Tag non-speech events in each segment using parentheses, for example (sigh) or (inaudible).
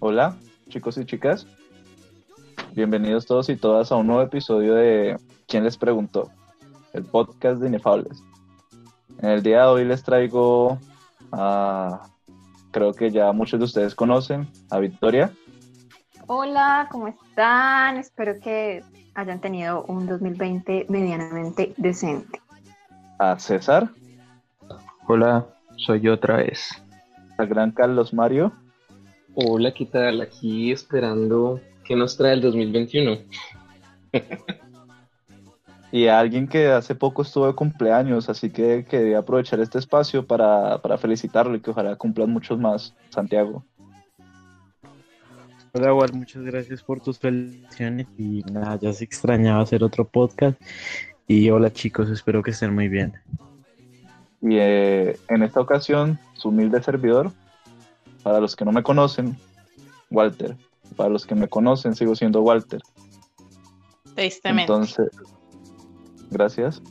Hola, chicos y chicas. Bienvenidos todos y todas a un nuevo episodio de ¿Quién les preguntó? El podcast de Inefables. En el día de hoy les traigo a, creo que ya muchos de ustedes conocen, a Victoria. Hola, ¿cómo están? Espero que hayan tenido un 2020 medianamente decente. A César. Hola, soy yo otra vez. Al gran Carlos Mario. Hola, ¿qué tal? Aquí esperando qué nos trae el 2021. y a alguien que hace poco estuvo de cumpleaños, así que quería aprovechar este espacio para, para felicitarlo y que ojalá cumplan muchos más, Santiago. Hola, Wal, muchas gracias por tus felicitaciones y nada, ya se extrañaba hacer otro podcast y hola chicos, espero que estén muy bien. Y eh, en esta ocasión, su humilde servidor, para los que no me conocen, Walter. Para los que me conocen, sigo siendo Walter. Tristemente. Entonces, gracias.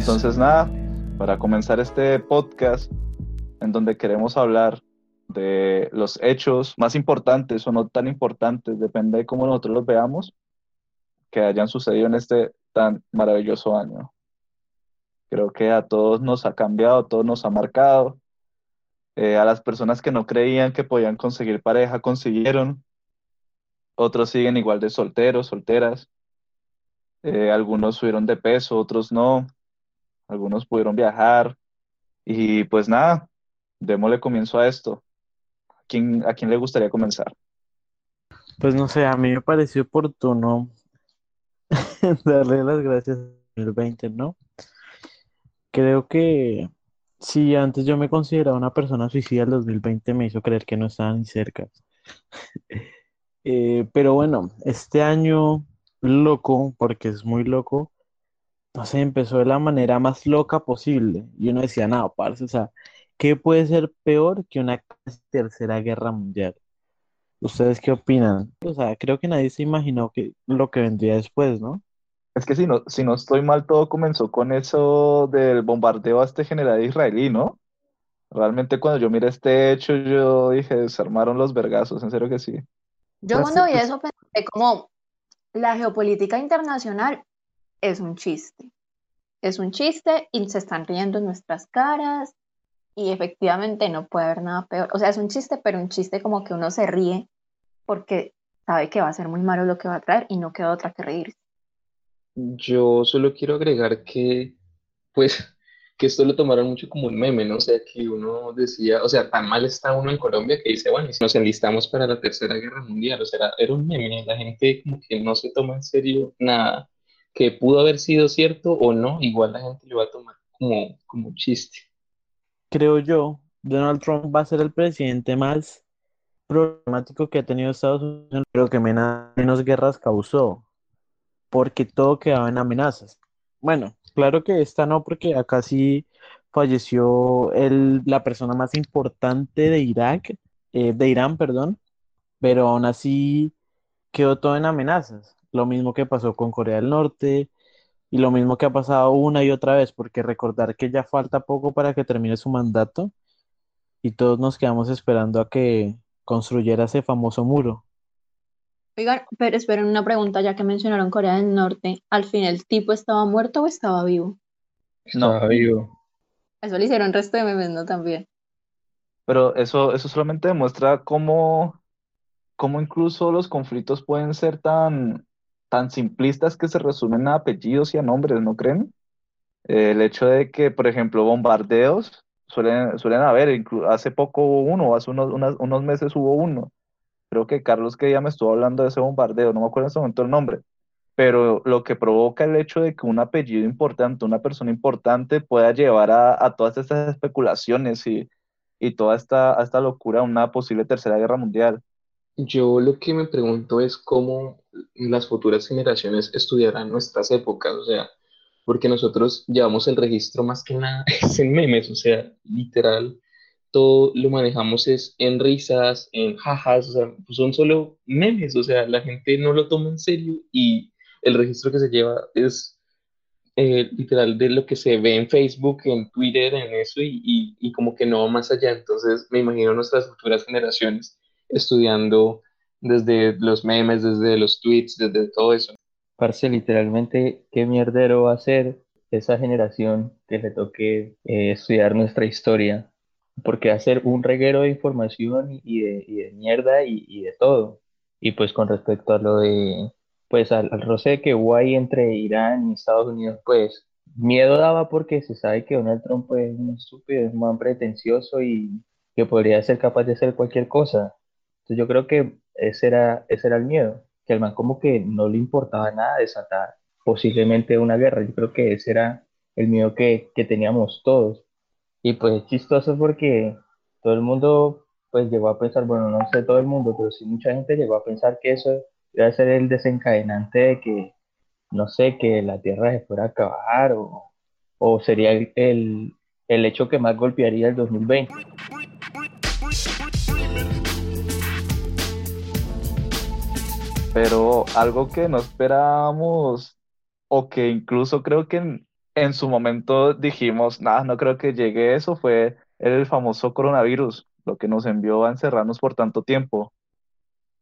Entonces, nada, para comenzar este podcast en donde queremos hablar de los hechos más importantes o no tan importantes, depende de cómo nosotros los veamos, que hayan sucedido en este tan maravilloso año. Creo que a todos nos ha cambiado, a todos nos ha marcado. Eh, a las personas que no creían que podían conseguir pareja, consiguieron. Otros siguen igual de solteros, solteras. Eh, algunos subieron de peso, otros no algunos pudieron viajar y pues nada, démosle comienzo a esto. ¿A quién, a quién le gustaría comenzar? Pues no sé, a mí me pareció oportuno (laughs) darle las gracias al 2020, ¿no? Creo que si antes yo me consideraba una persona suicida, el 2020 me hizo creer que no estaba ni cerca. (laughs) Eh, pero bueno, este año loco, porque es muy loco, no sé, empezó de la manera más loca posible. Y uno decía, no, parce, o sea, ¿qué puede ser peor que una tercera guerra mundial? ¿Ustedes qué opinan? O sea, creo que nadie se imaginó que lo que vendría después, ¿no? Es que si no, si no estoy mal, todo comenzó con eso del bombardeo a este general israelí, ¿no? Realmente cuando yo miré este hecho, yo dije, se armaron los vergazos, en serio que sí. Yo cuando vi eso pensé como la geopolítica internacional es un chiste. Es un chiste y se están riendo en nuestras caras y efectivamente no puede haber nada peor. O sea, es un chiste, pero un chiste como que uno se ríe porque sabe que va a ser muy malo lo que va a traer y no queda otra que reírse. Yo solo quiero agregar que, pues, que esto lo tomaron mucho como un meme, ¿no? O sea, que uno decía, o sea, tan mal está uno en Colombia que dice, bueno, nos enlistamos para la Tercera Guerra Mundial, o sea, era un meme, la gente como que no se toma en serio nada que pudo haber sido cierto o no, igual la gente lo va a tomar como, como chiste. Creo yo, Donald Trump va a ser el presidente más problemático que ha tenido Estados Unidos, pero que menos guerras causó, porque todo quedaba en amenazas. Bueno, claro que esta no, porque acá sí falleció el, la persona más importante de Irak, eh, de Irán, perdón, pero aún así quedó todo en amenazas. Lo mismo que pasó con Corea del Norte y lo mismo que ha pasado una y otra vez, porque recordar que ya falta poco para que termine su mandato y todos nos quedamos esperando a que construyera ese famoso muro. Oigan, pero esperen una pregunta, ya que mencionaron Corea del Norte, ¿al fin el tipo estaba muerto o estaba vivo? No, estaba vivo. Eso le hicieron resto de memes, ¿no? También. Pero eso, eso solamente demuestra cómo, cómo incluso los conflictos pueden ser tan, tan simplistas que se resumen a apellidos y a nombres, ¿no creen? el hecho de que, por ejemplo, bombardeos suelen, suelen haber, hace poco hubo uno, hace unos, unos meses hubo uno. Creo que Carlos que ya me estuvo hablando de ese bombardeo, no me acuerdo en ese momento el nombre, pero lo que provoca el hecho de que un apellido importante, una persona importante pueda llevar a, a todas estas especulaciones y, y toda esta, esta locura, una posible tercera guerra mundial. Yo lo que me pregunto es cómo las futuras generaciones estudiarán nuestras épocas, o sea, porque nosotros llevamos el registro más que nada (laughs) es en memes, o sea, literal, todo lo manejamos es en risas, en jajas, o sea, son solo memes, o sea, la gente no lo toma en serio y el registro que se lleva es eh, literal de lo que se ve en Facebook, en Twitter, en eso y, y, y como que no va más allá. Entonces me imagino nuestras futuras generaciones estudiando desde los memes, desde los tweets, desde todo eso. Parce, literalmente, ¿qué mierdero va a ser esa generación que le toque eh, estudiar nuestra historia? Porque ser un reguero de información y de, mierda y, y, de todo. Y pues con respecto a lo de, pues al, al roce que hubo ahí entre Irán y Estados Unidos, pues miedo daba porque se sabe que Donald Trump es un estúpido, es un man pretencioso y que podría ser capaz de hacer cualquier cosa. Entonces yo creo que ese era, ese era el miedo, que al man como que no le importaba nada desatar posiblemente una guerra. Yo creo que ese era el miedo que, que teníamos todos. Y pues es chistoso porque todo el mundo pues llegó a pensar, bueno, no sé todo el mundo, pero sí mucha gente llegó a pensar que eso iba a ser el desencadenante de que, no sé, que la Tierra se fuera a acabar o, o sería el, el, el hecho que más golpearía el 2020. Pero algo que no esperábamos o que incluso creo que en, su momento dijimos, nada, no creo que llegue eso, fue el famoso coronavirus, lo que nos envió a encerrarnos por tanto tiempo.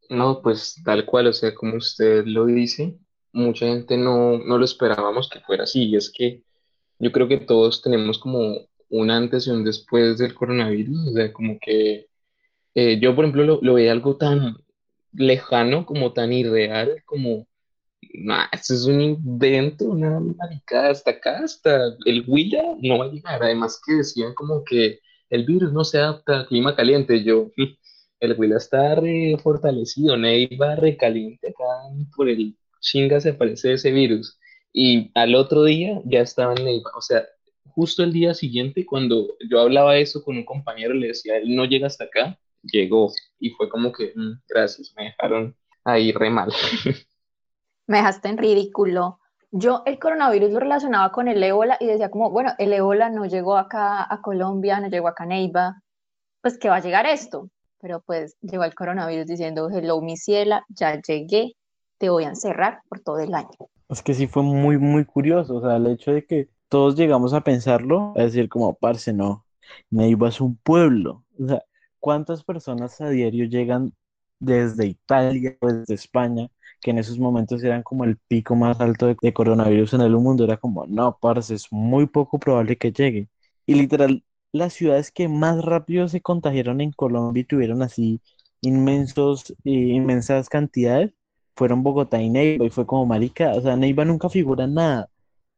No, pues tal cual, o sea, como usted lo dice, mucha gente no, no lo esperábamos que fuera así, y es que yo creo que todos tenemos como un antes y un después del coronavirus, o sea, como que eh, yo, por ejemplo, lo, lo veía algo tan lejano, como tan irreal, como, nah, esto es un invento, una maricada, hasta acá, hasta el Huila no va a llegar. Además que decían como que el virus no se adapta al clima caliente. Yo, (laughs) el Huila está re fortalecido, Neiva recaliente acá por el chinga se aparece ese virus. Y al otro día ya estaba en Neiva, o sea, justo el día siguiente, cuando yo hablaba eso con un compañero, le decía, él no llega hasta acá, llegó y fue como que, mm, gracias, me dejaron ahí re mal. (laughs) Me dejaste en ridículo. Yo el coronavirus lo relacionaba con el ébola y decía como, bueno, el ébola no llegó acá a Colombia, no llegó acá a Neiva, pues que va a llegar esto. Pero pues llegó el coronavirus diciendo, hello mi ciela, ya llegué, te voy a encerrar por todo el año. Es que sí fue muy, muy curioso, o sea, el hecho de que todos llegamos a pensarlo, a decir como, parce, no, Neiva es un pueblo, o sea, ¿cuántas personas a diario llegan desde Italia o desde España, que en esos momentos eran como el pico más alto de, coronavirus en el mundo? Era como, no, parce, es muy poco probable que llegue. Y literal, las ciudades que más rápido se contagiaron en Colombia y tuvieron así inmensos, eh, inmensas cantidades fueron Bogotá y Neiva, y fue como marica, o sea, Neiva nunca figura nada,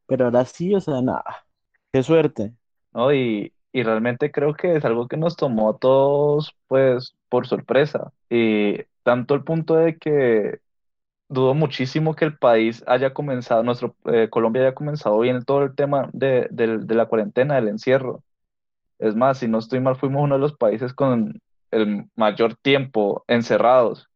pero ahora sí, o sea, nada, qué suerte. ¿no? Y, y realmente creo que es algo que nos tomó a todos, pues, por sorpresa. Y tanto el punto de que dudo muchísimo que el país haya comenzado, nuestro eh, Colombia haya comenzado bien todo el tema de, de, de la cuarentena, del encierro. Es más, si no estoy mal, fuimos uno de los países con el mayor tiempo encerrados.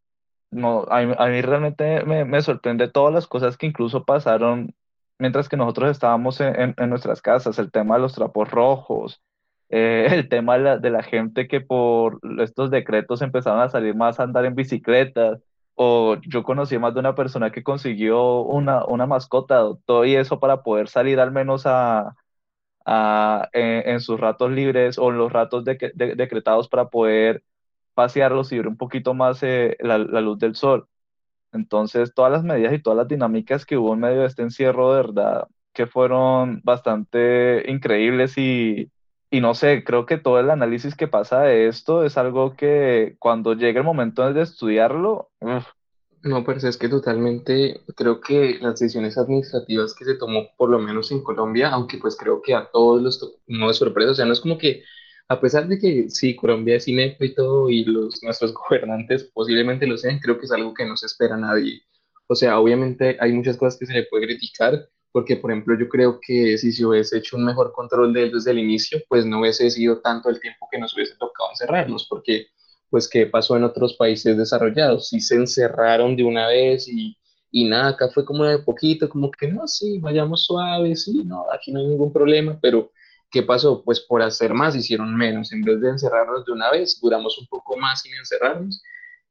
No, a mí, a mí realmente me, me, sorprende todas las cosas que incluso pasaron mientras que nosotros estábamos en, en, en nuestras casas, el tema de los trapos rojos, eh, (laughs) el tema de la, gente que por estos decretos empezaron a salir más a andar en bicicletas, o yo conocí más de una persona que consiguió una, una mascota, todo y eso para poder salir al menos a, a en, sus ratos libres o en los ratos de, de, decretados para poder pasearlos y ver un poquito más eh, la, la, luz del sol. Entonces, todas las medidas y todas las dinámicas que hubo en medio de este encierro, de verdad, que fueron bastante increíbles y, y no sé, creo que todo el análisis que pasa de esto es algo que cuando llegue el momento de estudiarlo, uf. No, pero es que totalmente creo que las decisiones administrativas que se tomó, por lo menos en Colombia, aunque pues creo que a todos los no de sorpresa, o sea, no es como que a pesar de que sí, Colombia es inepto y todo, y los, nuestros (laughs) gobernantes posiblemente lo sean, creo que es algo que no se espera a nadie. O sea, obviamente hay muchas cosas que se le puede criticar, porque por ejemplo yo creo que si se hubiese hecho un mejor control de él desde el inicio, pues no hubiese sido tanto el tiempo que nos hubiese tocado encerrarnos, porque pues qué pasó en otros países desarrollados, si se encerraron de una vez y, y nada, acá fue como de poquito, como que no, sí, vayamos suaves, sí, no, aquí no hay ningún problema, pero ¿qué pasó? Pues por hacer más hicieron menos, en vez de encerrarnos de una vez, duramos un poco más sin encerrarnos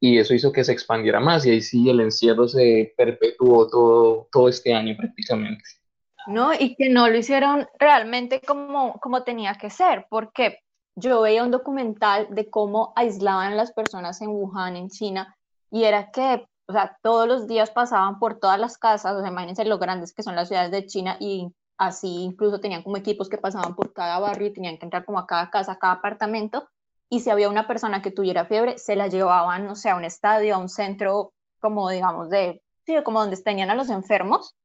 y eso hizo que se expandiera más y ahí sí el encierro se perpetuó todo, todo este año prácticamente. No, y que no lo hicieron realmente como, como tenía que ser, porque yo veía un documental de cómo aislaban las personas en Wuhan, en China, y era que, o sea, todos los días pasaban por todas las casas, o sea, imagínense lo grandes que son las ciudades de China, y así incluso tenían como equipos que pasaban por cada barrio y tenían que entrar como a cada casa, a cada apartamento, y si había una persona que tuviera fiebre, se la llevaban, no sé, a un estadio, a un centro, como digamos, de, sí, como donde tenían a los enfermos,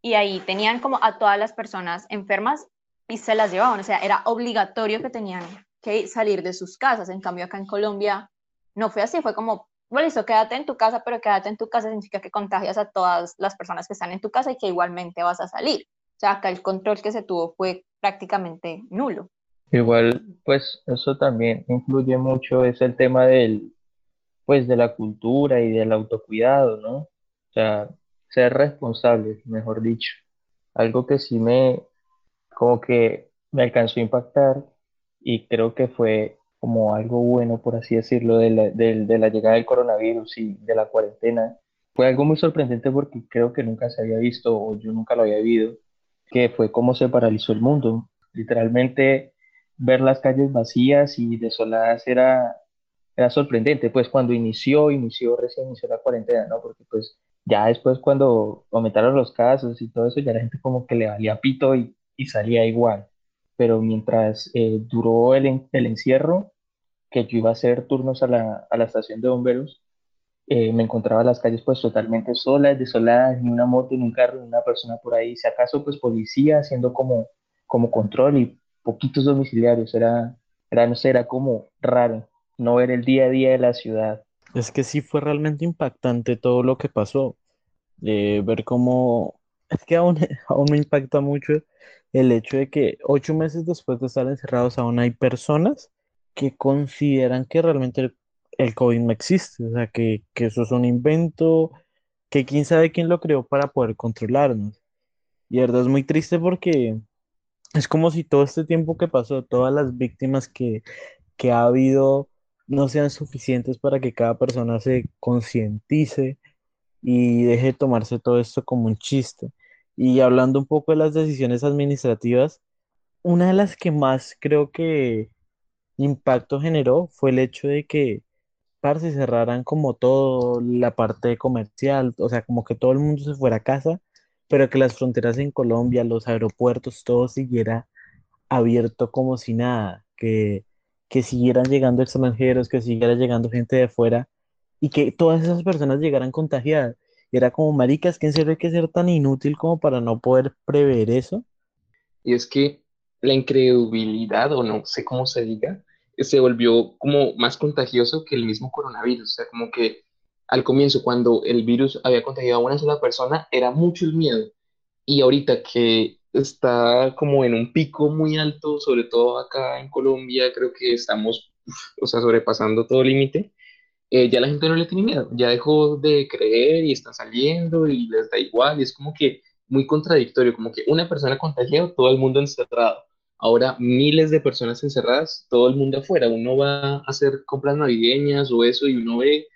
y ahí tenían como a todas las personas enfermas y se las llevaban, o sea, era obligatorio que tenían que salir de sus casas. En cambio, acá en Colombia no fue así, fue como, bueno, listo, quédate en tu casa, pero quédate en tu casa significa que contagias a todas las personas que están en tu casa y que igualmente vas a salir. O sea, acá el control que se tuvo fue prácticamente nulo. Igual, pues eso también influye mucho, es el tema del, pues de la cultura y del autocuidado, ¿no? O sea, ser responsable, mejor dicho. Algo que sí me, como que me alcanzó a impactar y creo que fue como algo bueno, por así decirlo, de la, de, la llegada del coronavirus y de la cuarentena. Fue algo muy sorprendente porque creo que nunca se había visto o yo nunca lo había vivido, que fue cómo se paralizó el mundo. Literalmente ver las calles vacías y desoladas era, era sorprendente, pues cuando inició, inició, recién inició la cuarentena, ¿no? Porque pues ya después cuando aumentaron los casos y todo eso, ya la gente como que le valía pito y, y salía igual pero mientras eh, duró el, el, encierro, que yo iba a hacer turnos a la, a la estación de bomberos, eh, me encontraba las calles pues totalmente solas, desoladas, ni una moto, ni un carro, ni una persona por ahí, si acaso pues policía haciendo como, como control y poquitos domiciliarios, era, era, no sé, era como raro no ver el día a día de la ciudad. Es que sí fue realmente impactante todo lo que pasó, eh, ver cómo, es que aún, (laughs) aún me impacta mucho el hecho de que ocho meses después de estar encerrados aún hay personas que consideran que realmente el, COVID no existe, o sea, que, que, eso es un invento, que quién sabe quién lo creó para poder controlarnos. Y verdad es muy triste porque es como si todo este tiempo que pasó, todas las víctimas que, que ha habido no sean suficientes para que cada persona se concientice y deje de tomarse todo esto como un chiste. Y hablando un poco de las decisiones administrativas, una de las que más creo que impacto generó fue el hecho de que se cerraran como todo la parte comercial, o sea, como que todo el mundo se fuera a casa, pero que las fronteras en Colombia, los aeropuertos, todo siguiera abierto como si nada, que, que siguieran llegando extranjeros, que siguiera llegando gente de fuera y que todas esas personas llegaran contagiadas era como, maricas, que en serio que ser tan inútil como para no poder prever eso. Y es que la incredulidad, o no sé cómo se diga, se volvió como más contagioso que el mismo coronavirus. O sea, como que al comienzo, cuando el virus había contagiado a una sola persona, era mucho el miedo. Y ahorita que está como en un pico muy alto, sobre todo acá en Colombia, creo que estamos, o sea, sobrepasando todo límite, eh, ya la gente no le tiene miedo, ya dejó de creer y está saliendo y les da igual, y es como que muy contradictorio, como que una persona contagiada, todo el mundo encerrado. Ahora miles de personas encerradas, todo el mundo afuera. Uno va a hacer compras navideñas o eso y uno ve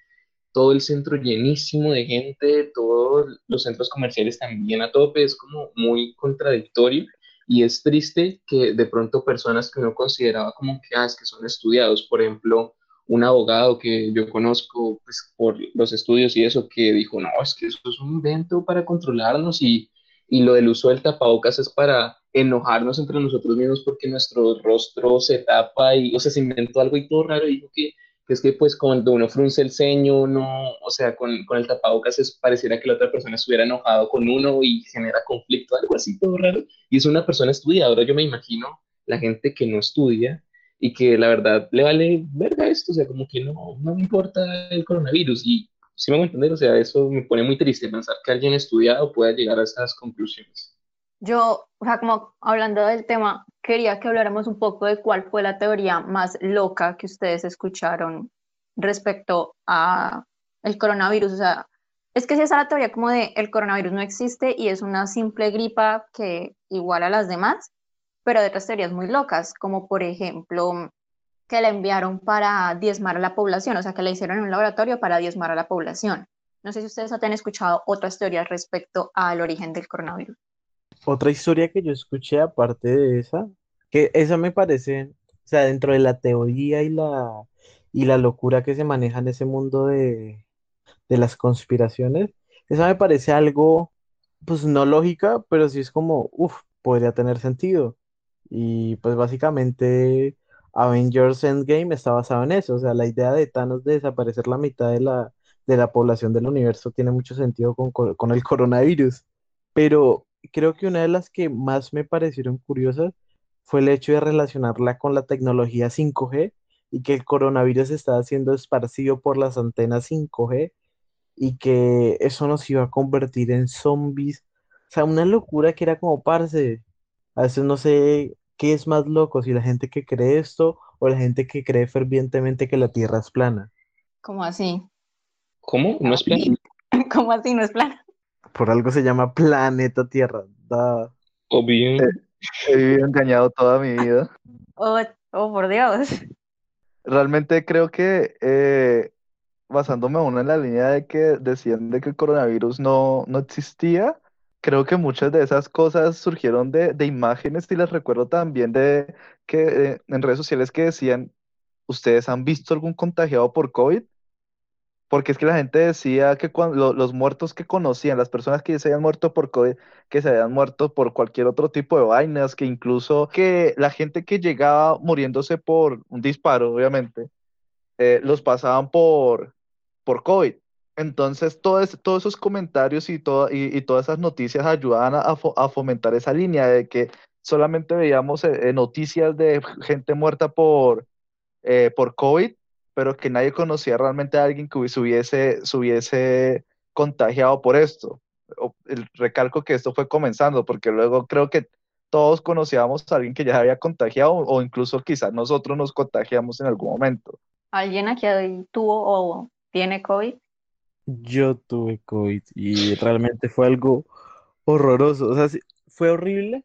todo el centro llenísimo de gente, todos los centros comerciales también a tope, es como muy contradictorio. Y es triste que de pronto personas que uno consideraba como que, ah, es que son estudiados, por ejemplo, un abogado que yo conozco pues, por los estudios y eso, que dijo, no, es que eso es un invento para controlarnos y, y lo del uso del tapabocas es para enojarnos entre nosotros mismos porque nuestro rostro se tapa y, o sea, se inventó algo y todo raro y dijo que, que es que pues cuando uno frunce el ceño, no, o sea, con, con el tapabocas es, pareciera que la otra persona estuviera enojado con uno y genera conflicto, algo así todo raro. Y es una persona estudiadora, yo me imagino la gente que no estudia y que la verdad le vale verga esto, o sea, como que no, no me importa el coronavirus y si me voy a entender, o sea, eso me pone muy triste pensar que alguien estudiado pueda llegar a esas conclusiones. Yo, o sea, como hablando del tema, quería que habláramos un poco de cuál fue la teoría más loca que ustedes escucharon respecto a el coronavirus. O sea, es que si esa es la teoría como de el coronavirus no existe y es una simple gripa que igual a las demás, pero de otras teorías muy locas, como por ejemplo que la enviaron para diezmar a la población, o sea, que la hicieron en un laboratorio para diezmar a la población. No sé si ustedes han escuchado otras teorías respecto al origen del coronavirus. Otra historia que yo escuché aparte de esa, que esa me parece, o sea, dentro de la teoría y la, y la locura que se maneja en ese mundo de, de las conspiraciones, esa me parece algo, pues no lógica, pero sí es como, uff, podría tener sentido. Y pues básicamente Avengers Endgame está basado en eso, o sea, la idea de Thanos de desaparecer la mitad de la, de la población del universo tiene mucho sentido con, con el coronavirus. Pero creo que una de las que más me parecieron curiosas fue el hecho de relacionarla con la tecnología 5G y que el coronavirus estaba siendo esparcido por las antenas 5G y que eso nos iba a convertir en zombies. O sea, una locura que era como, parce, a veces no sé qué es más loco, si la gente que cree esto o la gente que cree fervientemente que la Tierra es plana. ¿Cómo así? ¿Cómo? ¿No es plano? (laughs) ¿Cómo así no es plana? Por algo se llama planeta Tierra. Da. Obvio. He vivido engañado toda mi vida. (laughs) Oh, oh, por Dios. Realmente creo que eh, basándome aún en la línea de que decían de que el coronavirus no, no existía, creo que muchas de esas cosas surgieron de, de imágenes y les recuerdo también de que eh, en redes sociales que decían, ¿ustedes han visto algún contagiado por COVID? Porque es que la gente decía que los muertos que conocían, las personas que se habían muerto por COVID, que se habían muerto por cualquier otro tipo de vainas, que incluso que la gente que llegaba muriéndose por un disparo, obviamente, eh, los pasaban por, por COVID. Entonces, todo todos esos comentarios y, todo, y, todas esas noticias ayudaban a, a fo- a fomentar esa línea de que solamente veíamos eh, eh, noticias de gente muerta por, por COVID, pero que nadie conocía realmente a alguien que se hubiese, se hubiese contagiado por esto. O- el recalco que esto fue comenzando, porque luego creo que todos conocíamos a alguien que ya había contagiado o incluso quizás nosotros nos contagiamos en algún momento. ¿Alguien aquí tuvo o tiene COVID? Yo tuve COVID y realmente fue algo horroroso. O sea, sí- fue horrible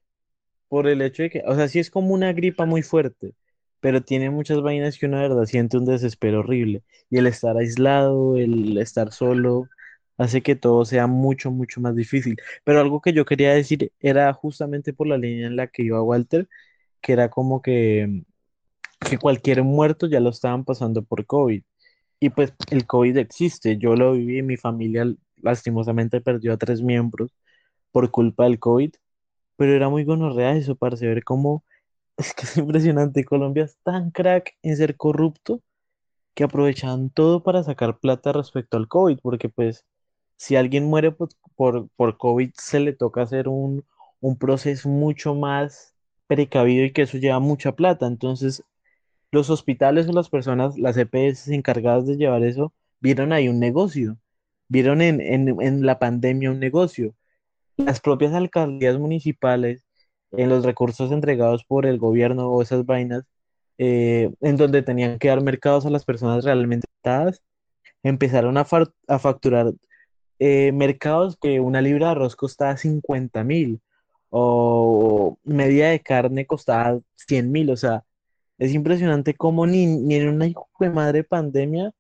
por el hecho de que, o sea, sí es como una gripa muy fuerte, pero tiene muchas vainas que uno de verdad siente un desespero horrible. Y el estar aislado, el estar solo, hace que todo sea mucho, mucho más difícil. Pero algo que yo quería decir era justamente por la línea en la que iba Walter, que era como que, que cualquier muerto ya lo estaban pasando por COVID. Y pues el COVID existe, yo lo viví, mi familia lastimosamente perdió a tres miembros por culpa del COVID, pero era muy gonorrea eso, parce, ver cómo es que es impresionante, Colombia es tan crack en ser corrupto que aprovechaban todo para sacar plata respecto al COVID, porque pues si alguien muere por, por, por COVID se le toca hacer un, un proceso mucho más precavido y que eso lleva mucha plata, entonces los hospitales o las personas, las EPS encargadas de llevar eso, vieron ahí un negocio, vieron en, en, en la pandemia un negocio. Las propias alcaldías municipales, en los recursos entregados por el gobierno o esas vainas, eh, en donde tenían que dar mercados a las personas realmente afectadas, empezaron a, a facturar eh, mercados que una libra de arroz costaba 50 mil o media de carne costaba 100 mil, o sea, es impresionante cómo ni, ni en una hijo de madre pandemia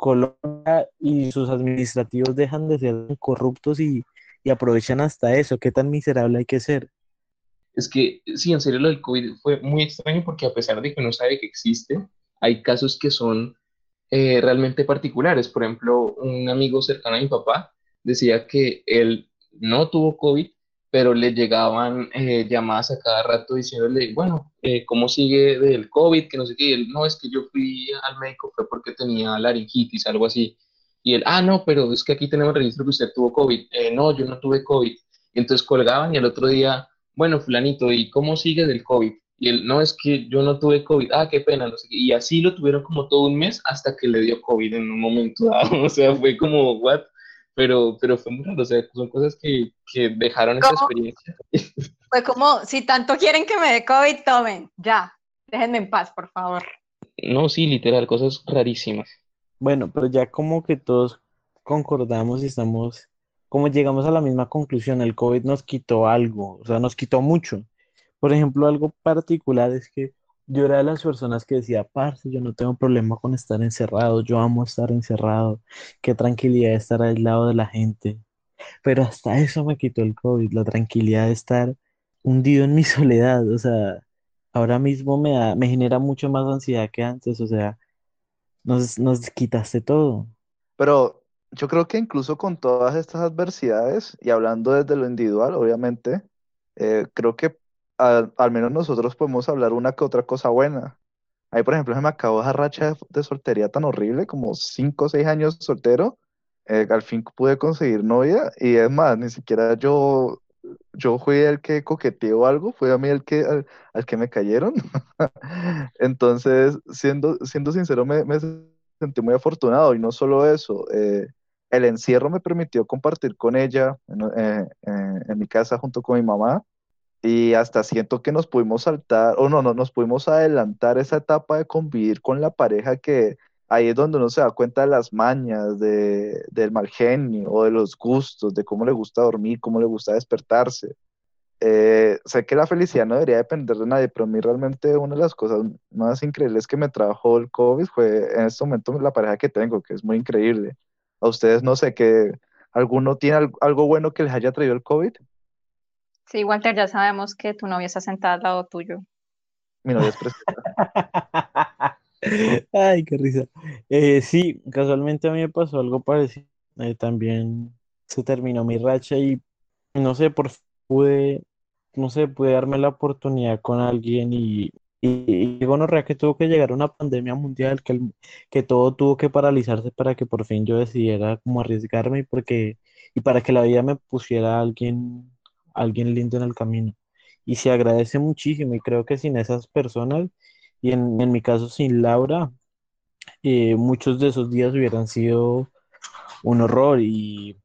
Colombia y sus administrativos dejan de ser corruptos y, y aprovechan hasta eso. ¿Qué tan miserable hay que ser? Es que, sí, en serio, lo del COVID fue muy extraño porque a pesar de que uno sabe que existe, hay casos que son eh, realmente particulares. Por ejemplo, un amigo cercano a mi papá decía que él no tuvo COVID, pero le llegaban eh, llamadas a cada rato diciéndole, bueno, eh, ¿cómo sigue del COVID? Que no sé qué. Y él, no, es que yo fui al médico, fue porque tenía laringitis, algo así. Y él, ah, no, pero es que aquí tenemos registro que usted tuvo COVID. "Eh, no, yo no tuve COVID. Y entonces colgaban y el otro día, bueno, fulanito, ¿y cómo sigue del COVID? Y él, no, es que yo no tuve COVID. Ah, qué pena, no sé qué. Y así lo tuvieron como todo un mes hasta que le dio COVID en un momento dado. (laughs) O sea, fue como, what? pero, pero fue muy raro, o sea, son cosas que, que dejaron esa experiencia. (laughs) Fue como, si tanto quieren que me dé COVID, tomen, ya, déjenme en paz, por favor. No, sí, literal, cosas rarísimas. Bueno, pero ya como que todos concordamos y estamos, como llegamos a la misma conclusión, el COVID nos quitó algo, o sea, nos quitó mucho. Por ejemplo, algo particular es que yo era de las personas que decía, parce, yo no tengo problema con estar encerrado, yo amo estar encerrado, qué tranquilidad estar aislado de la gente. Pero hasta eso me quitó el COVID, la tranquilidad de estar hundido en mi (laughs) soledad, o sea, ahora mismo me da, me genera mucho más ansiedad que antes, o sea, nos, nos quitaste todo. Pero yo creo que incluso con todas estas adversidades, y hablando desde lo individual, obviamente, eh, creo que al, al menos nosotros podemos hablar una que otra cosa buena. Ahí, por ejemplo, se me acabó esa racha de, de soltería tan horrible, como cinco o seis años soltero. eh, al fin pude conseguir novia, y es más, ni siquiera yo, yo fui el que coqueteó algo, fue a mí el que, al, al que me cayeron. (laughs) Entonces, siendo, siendo sincero, me, me sentí muy afortunado y no solo eso, eh, el encierro me permitió compartir con ella en, eh, eh, en mi casa junto con mi mamá y hasta siento que nos pudimos saltar, o no, no, nos pudimos adelantar esa etapa de convivir con la pareja que ahí es donde uno se da cuenta de las mañas, de, del mal genio o de los gustos, de cómo le gusta dormir, cómo le gusta despertarse. Eh, sé que la felicidad no debería depender de nadie, pero a mí realmente una de las cosas más increíbles que me trajo el COVID fue en este momento la pareja que tengo, que es muy increíble. A ustedes no sé, que alguno tiene al- algo bueno que les haya traído el COVID. Sí, Walter, ya sabemos que tu novia está sentada al lado tuyo. Mi novia es preciosa. (laughs) Ay, qué risa. Eh, sí, casualmente a mí me pasó algo parecido. Eh, también se terminó mi racha y no sé, por pude, no sé, pude darme la oportunidad con alguien y, y, y gonorrea que tuvo que llegar una pandemia mundial, que, el- que todo tuvo que paralizarse para que por fin yo decidiera como arriesgarme y porque, y para que la vida me pusiera a alguien, alguien lindo en el camino. Y se agradece muchísimo y creo que sin esas personas y en, en mi caso sin Laura, eh, muchos de esos días hubieran sido un horror y,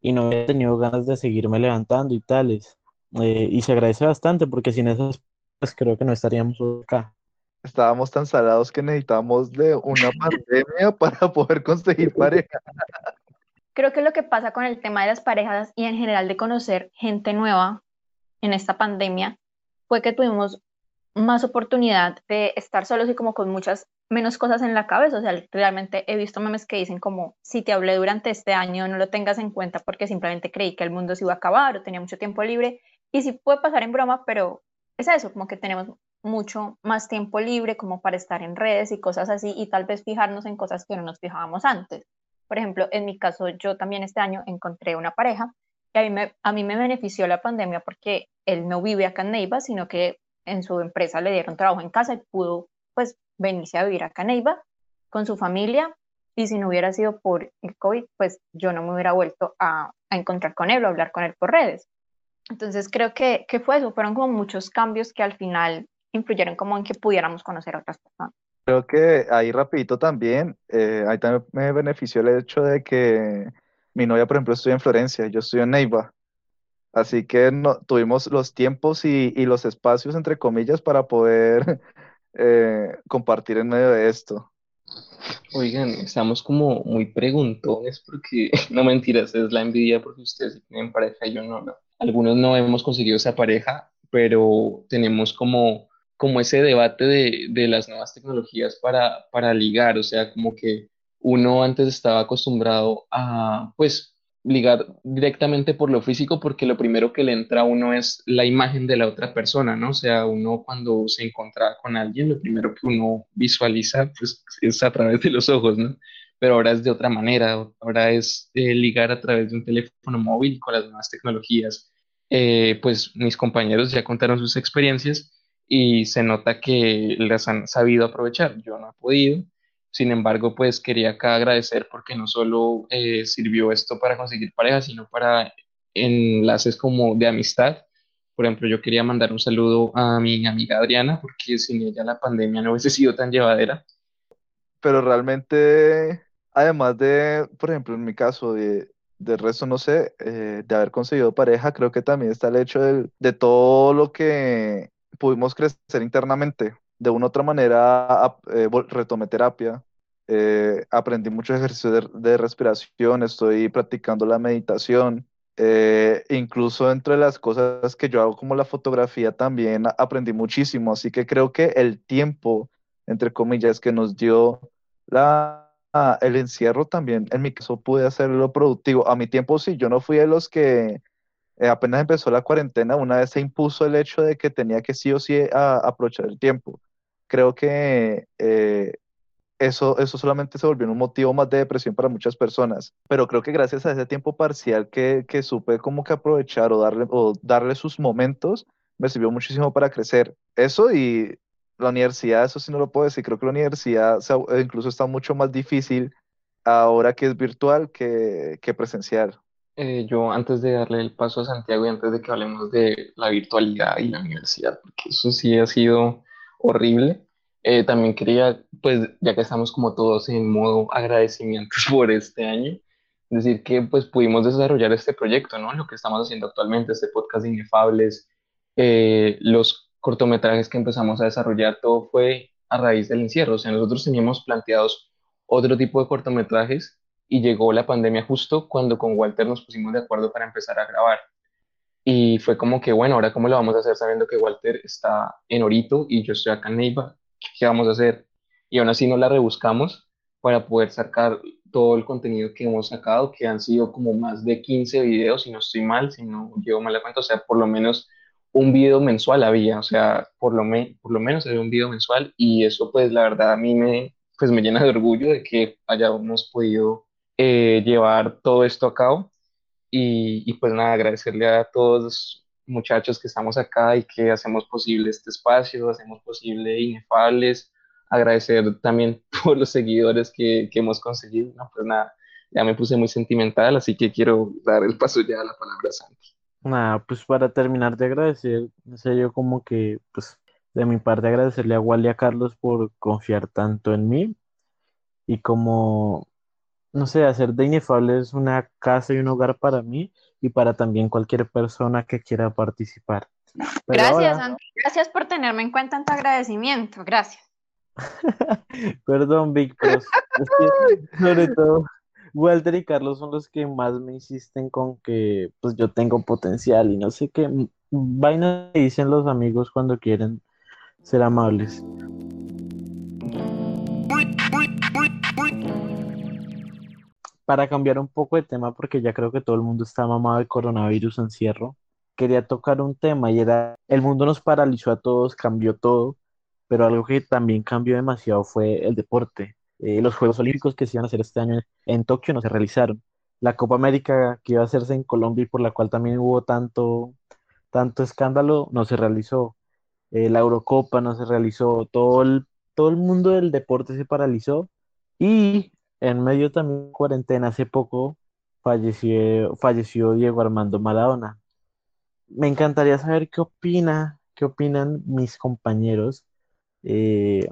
y no había tenido ganas de seguirme levantando y tales. Eh, y se agradece bastante porque sin esas, pues creo que no estaríamos acá. Estábamos tan salados que necesitábamos de una (laughs) pandemia para poder conseguir pareja. Creo que lo que pasa con el tema de las parejas y en general de conocer gente nueva en esta pandemia fue que tuvimos más oportunidad de estar solos y como con muchas menos cosas en la cabeza. O sea, realmente he visto memes que dicen como, si te hablé durante este año, no lo tengas en cuenta porque simplemente creí que el mundo se iba a acabar o tenía mucho tiempo libre. Y sí puede pasar en broma, pero es eso, como que tenemos mucho más tiempo libre como para estar en redes y cosas así y tal vez fijarnos en cosas que no nos fijábamos antes. Por ejemplo, en mi caso, yo también este año encontré una pareja y a mí me, a mí me benefició la pandemia porque él no vive acá en Neiva, sino que en su empresa le dieron trabajo en casa y pudo pues venirse a vivir acá en Neiva con su familia y si no hubiera sido por el COVID, pues yo no me hubiera vuelto a, a encontrar con él o hablar con él por redes. Entonces creo que, que fue eso, fueron como muchos cambios que al final influyeron como en que pudiéramos conocer a otras personas. Creo que ahí rapidito también, eh, ahí también me benefició el hecho de que mi novia, por ejemplo, estudia en Florencia, yo estoy en Neiva, así que no, tuvimos los tiempos y, y los espacios, entre comillas, para poder (laughs) eh, compartir en medio de esto. Oigan, estamos como muy preguntones porque, (laughs) no mentiras, es la envidia porque ustedes tienen pareja y yo no, no. Algunos no hemos conseguido esa pareja, pero tenemos como, como ese debate de, de las nuevas tecnologías para, para ligar, o sea, como que uno antes estaba acostumbrado a, pues, ligar directamente por lo físico porque lo primero que le entra a uno es la imagen de la otra persona, ¿no? O sea, uno cuando se encontraba con alguien, lo primero que uno visualiza, pues, es a través de los ojos, ¿no? Pero ahora es de otra manera, ahora es eh, ligar a través de un teléfono móvil con las nuevas tecnologías. Eh, pues mis compañeros ya contaron sus experiencias y se nota que las han sabido aprovechar. Yo no he podido. Sin embargo, pues quería agradecer porque no solo eh, sirvió esto para conseguir pareja, sino para enlaces como de amistad. Por ejemplo, yo quería mandar un saludo a mi amiga Adriana porque sin ella la pandemia no hubiese sido tan llevadera. Pero realmente, además de, por ejemplo, en mi caso, de, de resto, no sé, eh, de haber conseguido pareja, creo que también está el hecho de, de todo lo que pudimos crecer internamente. De una u otra manera, eh, retomé terapia, eh, aprendí muchos ejercicios de, de, respiración, estoy practicando la meditación. incluso entre las cosas que yo hago como la fotografía también aprendí muchísimo, así que creo que el tiempo, entre comillas, que nos dio la, el encierro también, en mi caso pude hacerlo productivo. A mi tiempo sí, yo no fui de los que eh, apenas empezó la cuarentena, una vez se impuso el hecho de que tenía que sí o sí aprovechar el tiempo. Creo que eh, eso, eso solamente se volvió un motivo más de depresión para muchas personas. Pero creo que gracias a ese tiempo parcial que, que supe como que aprovechar o darle, o darle sus momentos, me sirvió muchísimo para crecer. Eso y la universidad, eso sí no lo puedo decir, creo que la universidad eh, incluso está mucho más difícil ahora que es virtual que, presencial. Eh, yo antes de darle el paso a Santiago y antes de que hablemos de la virtualidad y la universidad, porque eso sí ha sido horrible, eh, también quería, pues ya que estamos como todos en modo agradecimientos (laughs) por este año, decir que pues pudimos desarrollar este proyecto, ¿no? Lo que estamos haciendo actualmente, este podcast Inefables, los cortometrajes que empezamos a desarrollar, todo fue a raíz del encierro. O sea, nosotros teníamos planteados otro tipo de cortometrajes y llegó la pandemia justo cuando con Walter nos pusimos de acuerdo para empezar a grabar. Y fue como que, bueno, ahora cómo lo vamos a hacer sabiendo que Walter está en Orito y yo estoy acá en Neiva, ¿qué vamos a hacer? Y aún así no la rebuscamos para poder sacar todo el contenido que hemos sacado, que han sido como más de 15 videos, si no estoy mal, si no llevo mal la cuenta, o sea, por lo menos un video mensual había, o sea, por lo, por lo menos había un video mensual y eso pues la verdad a mí me, pues, me llena de orgullo de que hayamos podido eh, llevar todo esto a cabo y, y, pues nada, agradecerle a todos los muchachos que estamos acá y que hacemos posible este espacio, hacemos posible Inefables, agradecer también (laughs) por los seguidores que, que hemos conseguido, no, pues nada, ya me puse muy sentimental, así que quiero dar el paso ya a la palabra a Santi. Nada, pues para terminar de agradecer, en serio como que, pues de mi parte agradecerle a Wally y a Carlos por confiar tanto en mí y como, no sé, hacer de Inefables una casa y un hogar para mí y para también cualquier persona que quiera participar. gracias, Gracias por tenerme en cuenta en tu agradecimiento. Gracias. (laughs) Perdón, Víctor. sobre todo Walter y Carlos son los que más me insisten con que pues yo tengo potencial y no sé qué vaina dicen los amigos cuando quieren ser amables. Para cambiar un poco de tema, porque ya creo que todo el mundo está mamado de coronavirus encierro, quería tocar un tema y era, el mundo nos paralizó a todos, cambió todo, pero algo que también cambió demasiado fue el deporte. Eh, los Juegos Olímpicos que se iban a hacer este año en Tokio no se realizaron. La Copa América que iba a hacerse en Colombia y por la cual también hubo tanto, tanto escándalo no se realizó. Eh, la Eurocopa no se realizó. Todo el, todo el mundo del deporte se paralizó. Y en medio también cuarentena, hace poco falleció, falleció Diego Armando Maradona. Me encantaría saber qué opina, qué opinan mis compañeros eh,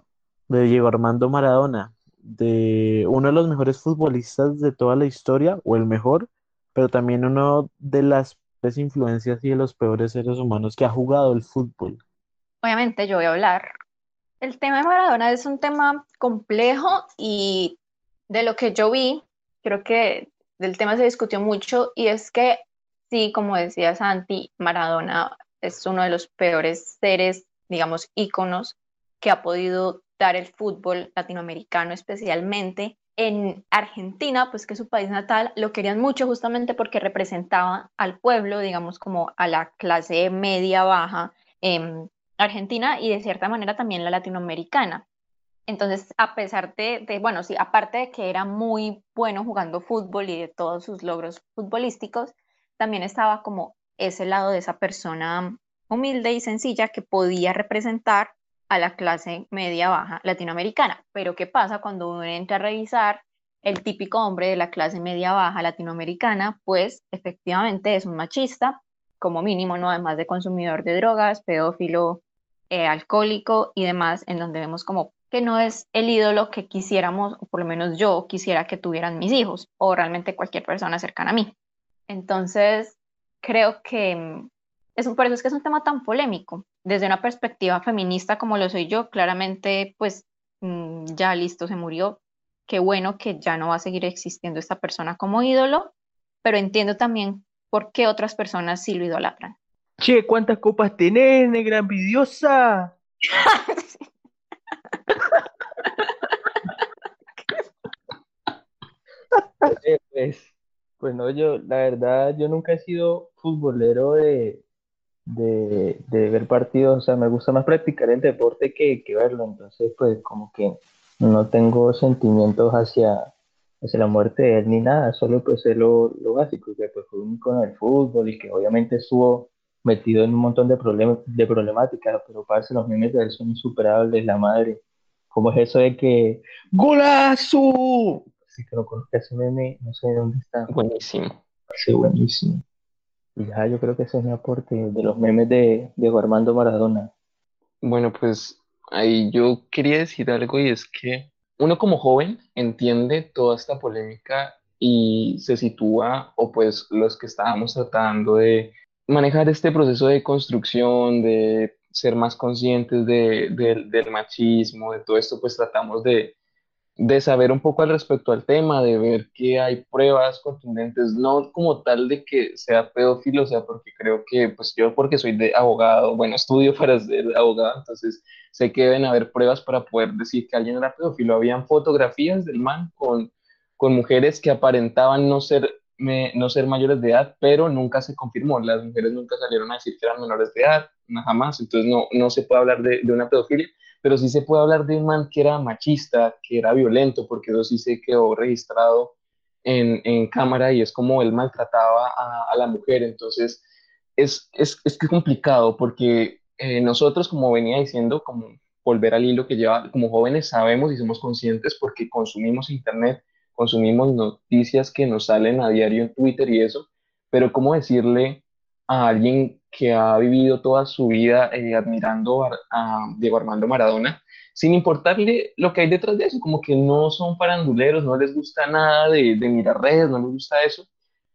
de Diego Armando Maradona de uno de los mejores futbolistas de toda la historia, o el mejor, pero también uno de las peores influencias y de los peores seres humanos que ha jugado el fútbol. Obviamente yo voy a hablar. El tema de Maradona es un tema complejo y de lo que yo vi, creo que del tema se discutió mucho y es que sí, como decía Santi, Maradona es uno de los peores seres, digamos, íconos que ha podido el fútbol latinoamericano especialmente. En Argentina, pues que su país natal, lo querían mucho justamente porque representaba al pueblo, digamos como a la clase media baja en Argentina y de cierta manera también la latinoamericana. Entonces, a pesar de, bueno, sí, aparte de que era muy bueno jugando fútbol y de todos sus logros futbolísticos, también estaba como ese lado de esa persona humilde y sencilla que podía representar a la clase media baja latinoamericana. Pero ¿qué pasa cuando uno entra a revisar el típico hombre de la clase media baja latinoamericana? Pues efectivamente es un machista, como mínimo, ¿no? Además de consumidor de drogas, pedófilo, eh, alcohólico y demás, en donde vemos como que no es el ídolo que quisiéramos, o por lo menos yo quisiera que tuvieran mis hijos, o realmente cualquier persona cercana a mí. Entonces, creo que es un, por eso es que es un tema tan polémico. Desde una perspectiva feminista como lo soy yo, claramente, pues mm, ya listo, se murió. Qué bueno que ya no va a seguir existiendo esta persona como ídolo, pero entiendo también por qué otras personas sí lo idolatran. Che, ¿cuántas copas tenés, negra envidiosa? (laughs) Eh, pues, pues no, yo, la verdad, yo nunca he sido futbolero de, de, de ver partidos, o sea, me gusta más practicar el deporte que, que verlo, entonces, pues, como que no tengo sentimientos hacia, hacia la muerte de él ni nada, solo pues es lo, lo básico, que pues fue un icono del fútbol y que obviamente estuvo metido en un montón de, problemas de problemáticas, pero parece los memes de él son insuperables, la madre. ¿Cómo es eso de que ¡Golazo! Si que no conozco ese meme, no sé dónde está. Buenísimo. Sí, buenísimo. Ya, yo creo que ese es mi aporte de los memes de Diego Armando Maradona. Bueno, pues ahí yo quería decir algo y es que uno como joven entiende toda esta polémica y se sitúa, o pues los que estábamos tratando de manejar este proceso de construcción, de ser más conscientes de- del machismo, de todo esto, pues tratamos de, de saber un poco al respecto al tema, de ver que hay pruebas contundentes, no como tal de que sea pedófilo, o sea, porque creo que, pues yo porque soy de abogado, bueno, estudio (laughs) para ser abogado, entonces sé que deben haber pruebas para poder decir que alguien era pedófilo. Habían fotografías del man con, con mujeres que aparentaban no ser, me- no ser mayores de edad, pero nunca se confirmó. Las mujeres nunca salieron a decir que eran menores de edad, jamás. Entonces no, no se puede hablar de, de una pedofilia, pero sí se puede hablar de un man que era machista, que era violento, porque eso sí se quedó registrado en, en cámara y es como él maltrataba a, la mujer. Entonces es, es, es que complicado porque eh, nosotros, como venía diciendo, como volver al hilo que lleva, como jóvenes sabemos y somos conscientes porque consumimos internet, consumimos noticias que nos salen a diario en Twitter y eso, pero ¿cómo decirle a alguien que ha vivido toda su vida eh, admirando a, Diego Armando Maradona, sin importarle lo que hay detrás de eso, como que no son faranduleros, no les gusta nada de, de mirar redes, no les gusta eso,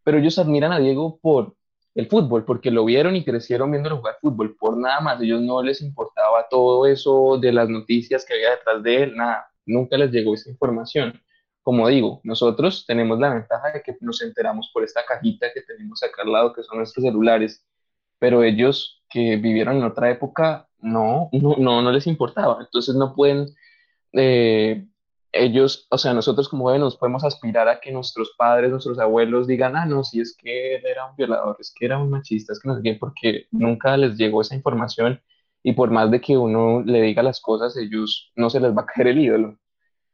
pero ellos admiran a Diego por el fútbol, porque lo vieron y crecieron viéndolo jugar fútbol, por nada más, ellos no les importaba todo eso de las noticias que había detrás de él, nada, nunca les llegó esa información. Como digo, nosotros tenemos la ventaja de que nos enteramos por esta cajita que tenemos acá al lado, que son nuestros celulares, pero ellos que vivieron en otra época, no, no, no, no les importaba, entonces no pueden eh, ellos, o sea, nosotros como jóvenes nos podemos aspirar a que nuestros padres, nuestros abuelos digan, ah, no, si es que él era un violador, es que era un machista, es que no sé qué, porque nunca les llegó esa información y por más de que uno le diga las cosas, ellos no se les va a caer el ídolo.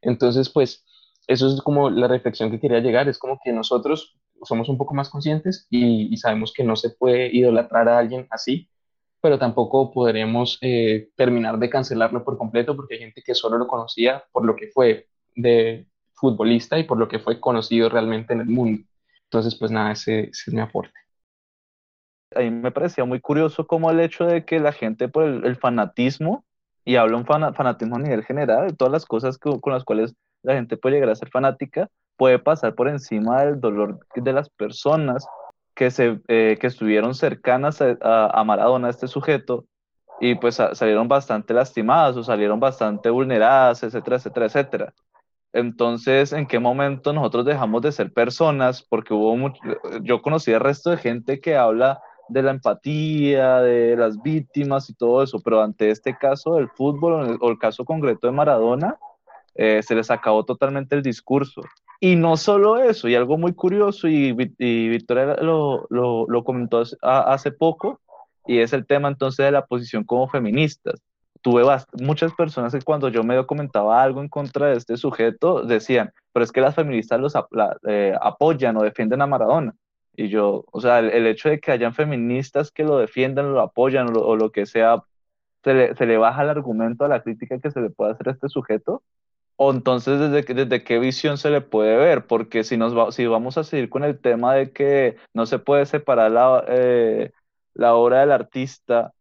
Entonces, pues, eso es como la reflexión que quería llegar, es como que nosotros somos un poco más conscientes y, sabemos que no se puede idolatrar a alguien así, pero tampoco podremos eh, terminar de cancelarlo por completo porque hay gente que solo lo conocía por lo que fue de futbolista y por lo que fue conocido realmente en el mundo. Entonces, pues nada, ese, ese es mi aporte. A mí me parecía muy curioso como el hecho de que la gente por el, fanatismo, y hablo un fana- fanatismo a nivel general, de todas las cosas con las cuales la gente puede llegar a ser fanática, puede pasar por encima del dolor de las personas que, se, eh, que estuvieron cercanas a, a, Maradona, a este sujeto, y pues salieron bastante lastimadas o salieron bastante vulneradas, etcétera, etcétera, etcétera. Entonces, ¿en qué momento nosotros dejamos de ser personas? Porque hubo mucho, yo conocí el resto de gente que habla de la empatía, de las víctimas y todo eso, pero ante este caso del fútbol o el caso concreto de Maradona, eh, se les acabó totalmente el discurso. Y no solo eso, y algo muy curioso, y, y Victoria lo, lo, comentó hace, poco, y es el tema entonces de la posición como feministas. Tuve muchas personas que cuando yo medio comentaba algo en contra de este sujeto, decían, pero es que las feministas los eh, apoyan o defienden a Maradona. Y yo, o sea, el, hecho de que hayan feministas que lo defiendan, lo apoyan o lo, o lo que sea, se le, se le baja el argumento a la crítica que se le puede hacer a este sujeto. O entonces, ¿desde, desde qué visión se le puede ver? Porque si, nos va- si vamos a seguir con el tema de que no se puede separar la, eh, la obra del artista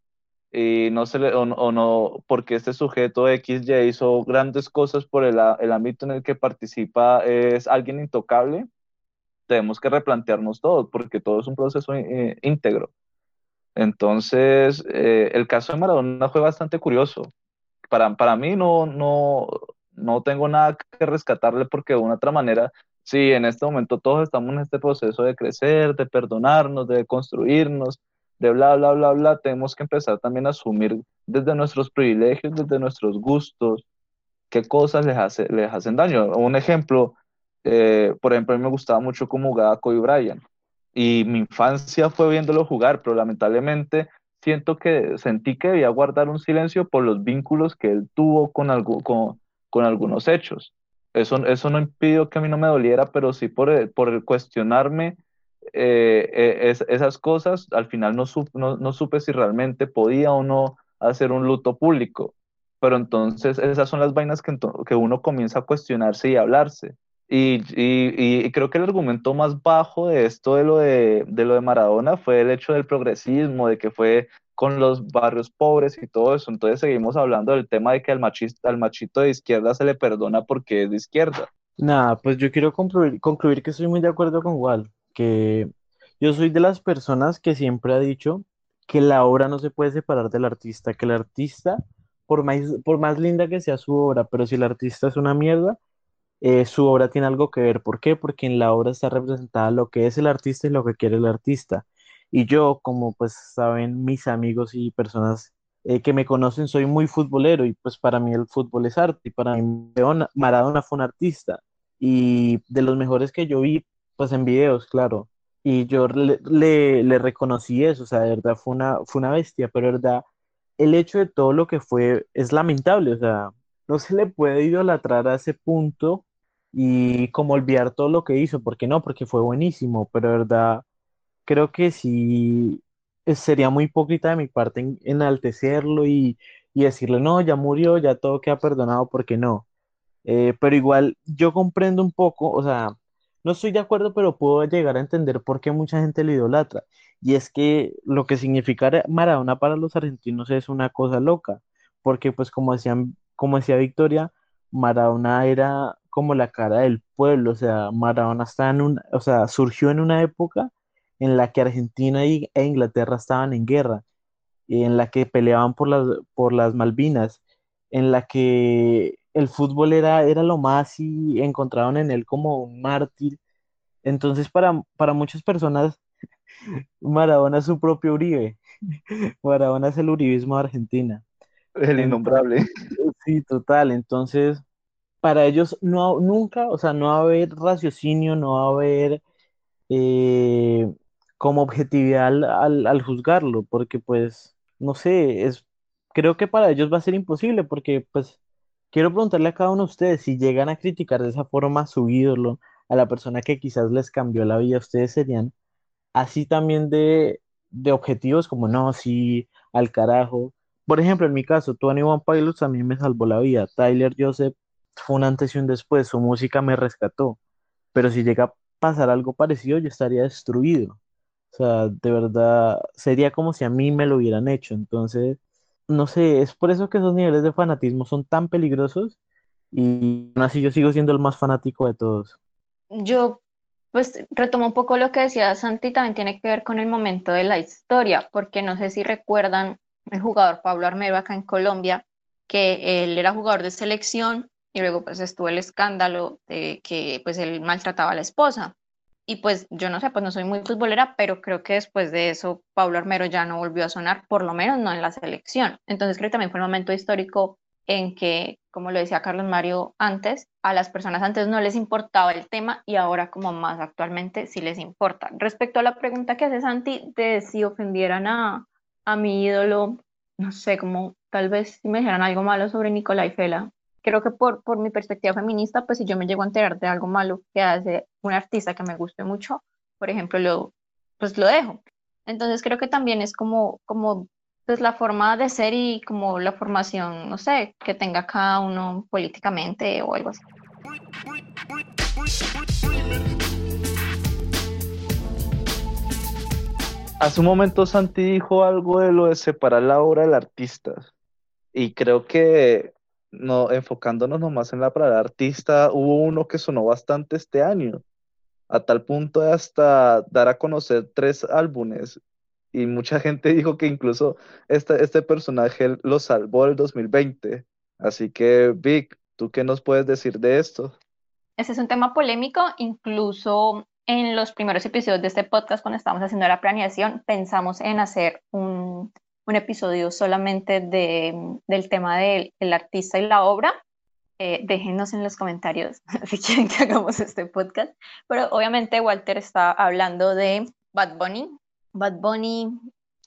y no se le, o, no, porque este sujeto XY hizo grandes cosas por el, el ámbito en el que participa, es alguien intocable, tenemos que replantearnos todo, porque todo es un proceso eh, íntegro. Entonces, eh, el caso de Maradona fue bastante curioso. Para, para mí no, no, no tengo nada que rescatarle porque de una otra manera, sí, en este momento todos estamos en este proceso de crecer, de perdonarnos, de construirnos, de bla, bla, bla, bla, tenemos que empezar también a asumir desde nuestros privilegios, desde nuestros gustos, qué cosas les, hace, les hacen daño. Un ejemplo, eh, por ejemplo, a mí me gustaba mucho cómo jugaba Kobe Bryant y mi infancia fue viéndolo jugar, pero lamentablemente siento que sentí que debía guardar un silencio por los vínculos que él tuvo con, algo, con, con algunos hechos. Eso, eso no impidió que a mí no me doliera, pero sí por, el, por cuestionarme eh, eh, esas cosas, al final no, no, no, supe si realmente podía o no hacer un luto público. Pero entonces esas son las vainas que, que uno comienza a cuestionarse y hablarse. Y, y, y, creo que el argumento más bajo de esto de lo de, de lo de Maradona fue el hecho del progresismo, de que fue con los barrios pobres y todo eso. Entonces seguimos hablando del tema de que al machista, al machito de izquierda se le perdona porque es de izquierda. Nada, pues yo quiero concluir, concluir que estoy muy de acuerdo con Wal, que yo soy de las personas que siempre ha dicho que la obra no se puede separar del artista, que el artista, por más, por más linda que sea su obra, pero si el artista es una mierda, eh, su obra tiene algo que ver. ¿Por qué? Porque en la obra está representada lo que es el artista y lo que quiere el artista. Y yo, como pues saben mis amigos y personas eh, que me conocen, soy muy futbolero y pues para mí el fútbol es arte y para mí Maradona fue un artista y de los mejores que yo vi pues en videos, claro. Y yo le, le, reconocí eso, o sea, de verdad fue una, fue una bestia, pero de verdad el hecho de todo lo que fue es lamentable, o sea, no se le puede idolatrar a ese punto y como olvidar todo lo que hizo, porque no, porque fue buenísimo, pero de verdad creo que sí sería muy hipócrita de mi parte enaltecerlo y, y decirle, no, ya murió, ya todo queda perdonado, porque no. Eh, pero igual yo comprendo un poco, o sea, no estoy de acuerdo, pero puedo llegar a entender por qué mucha gente lo idolatra. Y es que lo que significa Maradona para los argentinos es una cosa loca, porque pues como decían, como decía Victoria, Maradona era como la cara del pueblo, o sea, Maradona está en un, o sea, surgió en una época en la que Argentina y, e Inglaterra estaban en guerra, en la que peleaban por las, por las Malvinas, en la que el fútbol era, era lo más y encontraban en él como un mártir. Entonces, para, para muchas personas, (laughs) Maradona es su propio Uribe. (laughs) Maradona es el uribismo de Argentina. El innombrable. (laughs) Sí, total. Entonces, para ellos no nunca, o sea, no va a haber raciocinio, no va a haber eh, como objetividad al, juzgarlo, porque pues, no sé, es, creo que para ellos va a ser imposible, porque pues, quiero preguntarle a cada uno de ustedes, si llegan a criticar de esa forma su ídolo, a la persona que quizás les cambió la vida, ustedes serían así también de, de objetivos como, no, sí, al carajo. Por ejemplo, en mi caso, Tony One Pilots mí me salvó la vida, Tyler Joseph fue un antes y un después, su música me rescató, pero si llega a pasar algo parecido, yo estaría destruido. O sea, de verdad, sería como si a mí me lo hubieran hecho. Entonces, no sé, es por eso que esos niveles de fanatismo son tan peligrosos y aún así yo sigo siendo el más fanático de todos. Yo, pues, retomo un poco lo que decía Santi, también tiene que ver con el momento de la historia, porque no sé si recuerdan el jugador Pablo Armero acá en Colombia, que él era jugador de selección y luego pues estuvo el escándalo de que pues él maltrataba a la esposa. Y pues yo no sé, pues no soy muy futbolera, pero creo que después de eso Pablo Armero ya no volvió a sonar, por lo menos no en la selección. Entonces creo que también fue un momento histórico en que, como lo decía Carlos Mario antes, a las personas antes no les importaba el tema y ahora como más actualmente sí les importa. Respecto a la pregunta que hace Santi de si ofendieran a, a mi ídolo, no sé, como tal vez si me dijeran algo malo sobre Nicolai Fela, creo que por, por mi perspectiva feminista, pues si yo me llego a enterar de algo malo que hace un artista que me guste mucho, por ejemplo, lo, pues lo dejo. Entonces creo que también es como, como pues la forma de ser y como la formación, no sé, que tenga cada uno políticamente o algo así. hace un momento Santi dijo algo de lo de separar la obra del artista. Y creo que no, enfocándonos nomás en la palabra artista, hubo uno que sonó bastante este año, a tal punto de hasta dar a conocer tres álbumes. Y mucha gente (laughs) dijo que incluso este, este personaje lo salvó el 2020. Así que, Vic, ¿tú qué nos puedes decir de esto? Ese es un tema polémico, incluso en los primeros episodios de este podcast, cuando estábamos haciendo la planeación, pensamos en hacer un, un episodio solamente de, del tema del artista y la obra. Eh, déjenos en los comentarios (laughs) si quieren que hagamos este podcast. Pero obviamente Walter está hablando de Bad Bunny. Bad Bunny,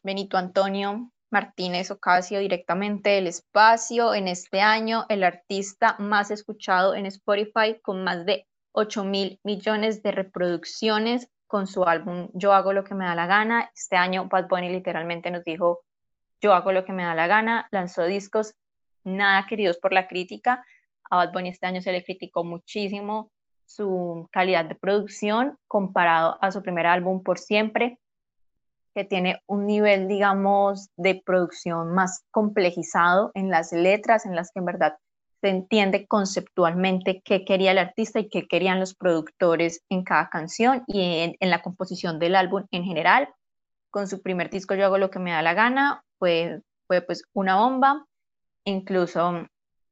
Benito Antonio, Martínez Ocasio directamente el espacio en este año, el artista más escuchado en Spotify con más de 8 mil millones de reproducciones con su álbum Yo hago lo que me da la gana. Este año Bad Bunny literalmente nos dijo yo hago lo que me da la gana, lanzó discos nada queridos por la crítica. A Bad Bunny este año se le criticó muchísimo su calidad de producción comparado a su primer álbum Por Siempre, que tiene un nivel, digamos, de producción más complejizado en las letras, en las que en verdad se entiende conceptualmente qué quería el artista y qué querían los productores en cada canción y en, en la composición del álbum en general. Con su primer disco Yo hago lo que me da la gana, fue, fue pues una bomba. Incluso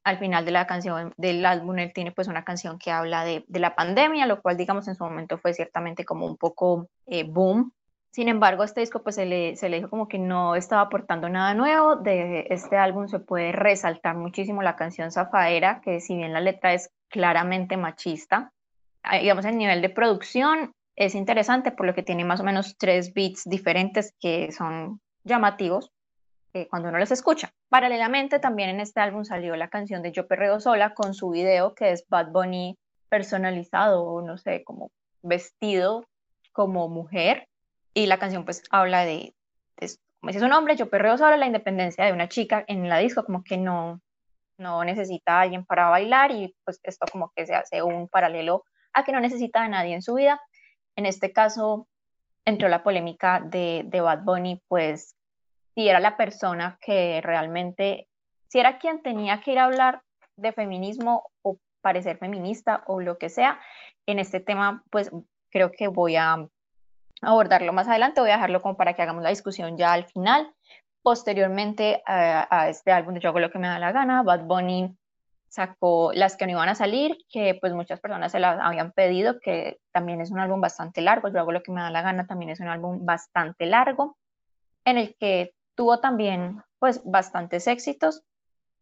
al final de la canción del álbum él tiene pues una canción que habla de, de la pandemia, lo cual digamos en su momento fue ciertamente como un poco eh, boom. Sin embargo, este disco pues se le, se le dijo como que no estaba aportando nada nuevo. De este álbum se puede resaltar muchísimo la canción Zafaera, que si bien la letra es claramente machista, ah, digamos el nivel de producción es interesante por lo que tiene más o menos tres beats diferentes que son llamativos eh, cuando uno los escucha. Paralelamente, también en este álbum salió la canción de Yo Perreo Sola con su video que es Bad Bunny personalizado o no sé, como vestido como mujer. Y la canción pues habla de, como dice su nombre, Yo Perreo Sola, la independencia de una chica en la disco, como que no, no necesita a alguien para bailar y pues esto como que se hace un paralelo a que no necesita a nadie en su vida. En este caso entró la polémica de, de Bad Bunny pues si era la persona que realmente, si era quien tenía que ir a hablar de feminismo o parecer feminista o lo que sea, en este tema, pues creo que voy a abordarlo más adelante, voy a dejarlo como para que hagamos la discusión ya al final. Posteriormente a, este álbum de Yo hago lo que me da la gana, Bad Bunny sacó las que no iban a salir, que pues muchas personas se las habían pedido, que también es un álbum bastante largo, Yo hago lo que me da la gana, también es un álbum bastante largo, en el que tuvo también pues bastantes éxitos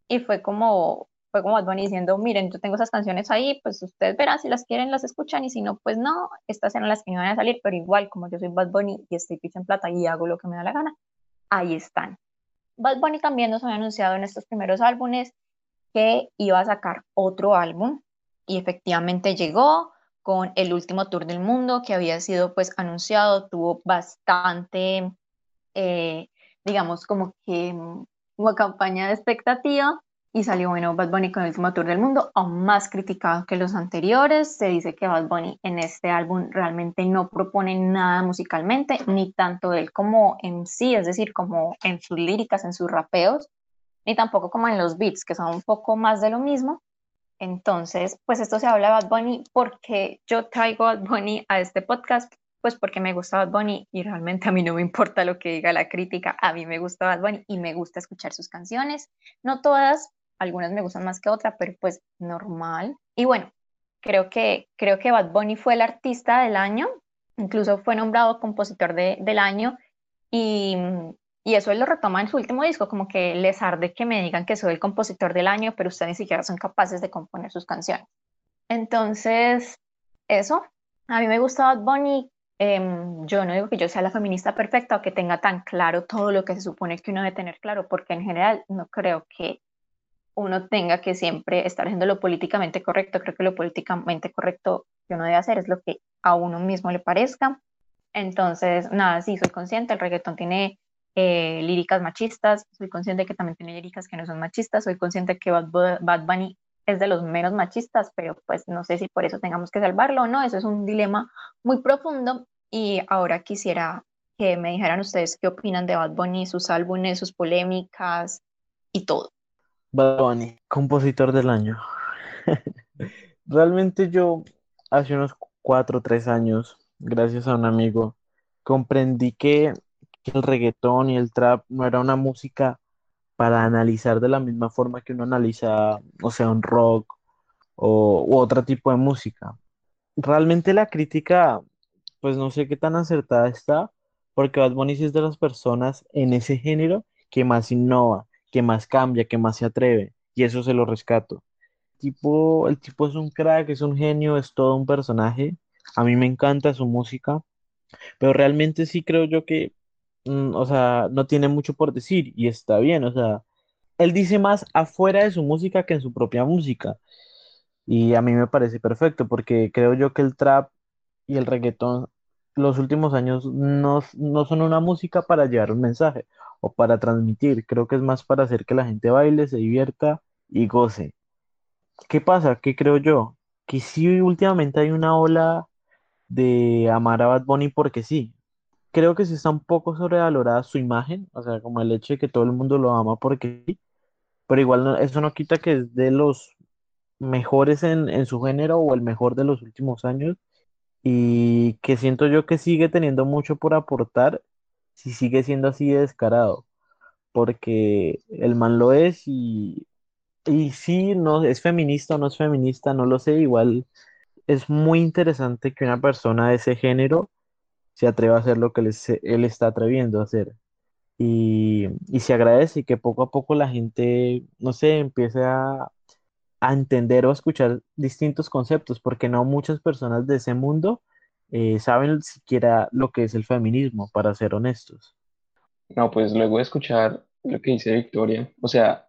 y fue como fue como Bad Bunny diciendo, miren, yo tengo esas canciones ahí, pues ustedes verán si las quieren, las escuchan y si no, pues no, estas eran las que van a salir, pero igual como yo soy Bad Bunny y estoy picha en plata y hago lo que me da la gana, ahí están. Bad Bunny también nos había anunciado en estos primeros álbumes que iba a sacar otro álbum y efectivamente llegó con el último tour del mundo que había sido pues anunciado, tuvo bastante eh, digamos, como que mm, una campaña de expectativa y salió, bueno, Bad Bunny con el último tour del mundo, aún más criticado que los anteriores. Se dice que Bad Bunny en este álbum realmente no propone nada musicalmente, ni tanto él como en sí, es decir, como en sus líricas, en sus rapeos, ni tampoco como en los beats, que son un poco más de lo mismo. Entonces, pues esto se habla de Bad Bunny porque yo traigo a Bad Bunny a este podcast pues porque me gusta Bad Bunny y realmente a mí no me importa lo que diga la crítica, a mí me gusta Bad Bunny y me gusta escuchar sus canciones, no todas, algunas me gustan más que otras, pero pues normal. Y bueno, creo que, creo que Bad Bunny fue el artista del año, incluso fue nombrado compositor de, del año y, y eso él lo retoma en su último disco, como que les arde que me digan que soy el compositor del año, pero ustedes ni siquiera son capaces de componer sus canciones. Entonces, eso, a mí me gusta Bad Bunny, Em, yo no digo que yo sea la feminista perfecta o que tenga tan claro todo lo que se supone que uno debe tener claro, porque en general no creo que uno tenga que siempre estar haciendo lo políticamente correcto. Creo que lo políticamente correcto que uno debe hacer es lo que a uno mismo le parezca. Entonces, nada, sí, soy consciente, el reggaetón tiene eh, líricas machistas, soy consciente que también tiene líricas que no son machistas, soy consciente que Bad, Bad Bunny es de los menos machistas, pero pues no sé si por eso tengamos que salvarlo o no, eso es un dilema muy profundo y ahora quisiera que me dijeran ustedes qué opinan de Bad Bunny, sus álbumes, sus polémicas y todo. Bad Bunny, compositor del año. (laughs) Realmente yo hace unos cuatro o tres años, gracias a un amigo, comprendí que, el reggaetón y el trap no era una música para analizar de la misma forma que uno analiza, o sea, un rock o u otro tipo de música. Realmente la crítica, pues no sé qué tan acertada está, porque Bad Bunny es de las personas en ese género que más innova, que más cambia, que más se atreve, y eso se lo rescato. Tipo, el tipo es un crack, es un genio, es todo un personaje. A mí me encanta su música, pero realmente sí creo yo que, mm, o sea, no tiene mucho por decir y está bien, o sea, él dice más afuera de su música que en su propia música. Y a mí me parece perfecto porque creo yo que el trap y el reggaetón los últimos años no, no son una música para llevar un mensaje o para transmitir, creo que es más para hacer que la gente baile, se divierta y goce. ¿Qué pasa? ¿Qué creo yo? Que sí, últimamente hay una ola de amar a Bad Bunny porque sí. Creo que sí está un poco sobrevalorada su imagen, o sea, como el hecho de que todo el mundo lo ama porque sí, pero igual no- eso no quita que es de los mejores en, en su género o el mejor de los últimos años y que siento yo que sigue teniendo mucho por aportar si sigue siendo así de descarado, porque el man lo es y, y sí, no es feminista o no es feminista, no lo sé, igual es muy interesante que una persona de ese género se atreva a hacer lo que él, está atreviendo a hacer. Y, y se agradece que poco a poco la gente, no sé, empiece a, a entender o a escuchar distintos conceptos, porque no muchas personas de ese mundo eh, saben siquiera lo que es el feminismo, para ser honestos. No, pues luego de escuchar lo que dice Victoria, o sea,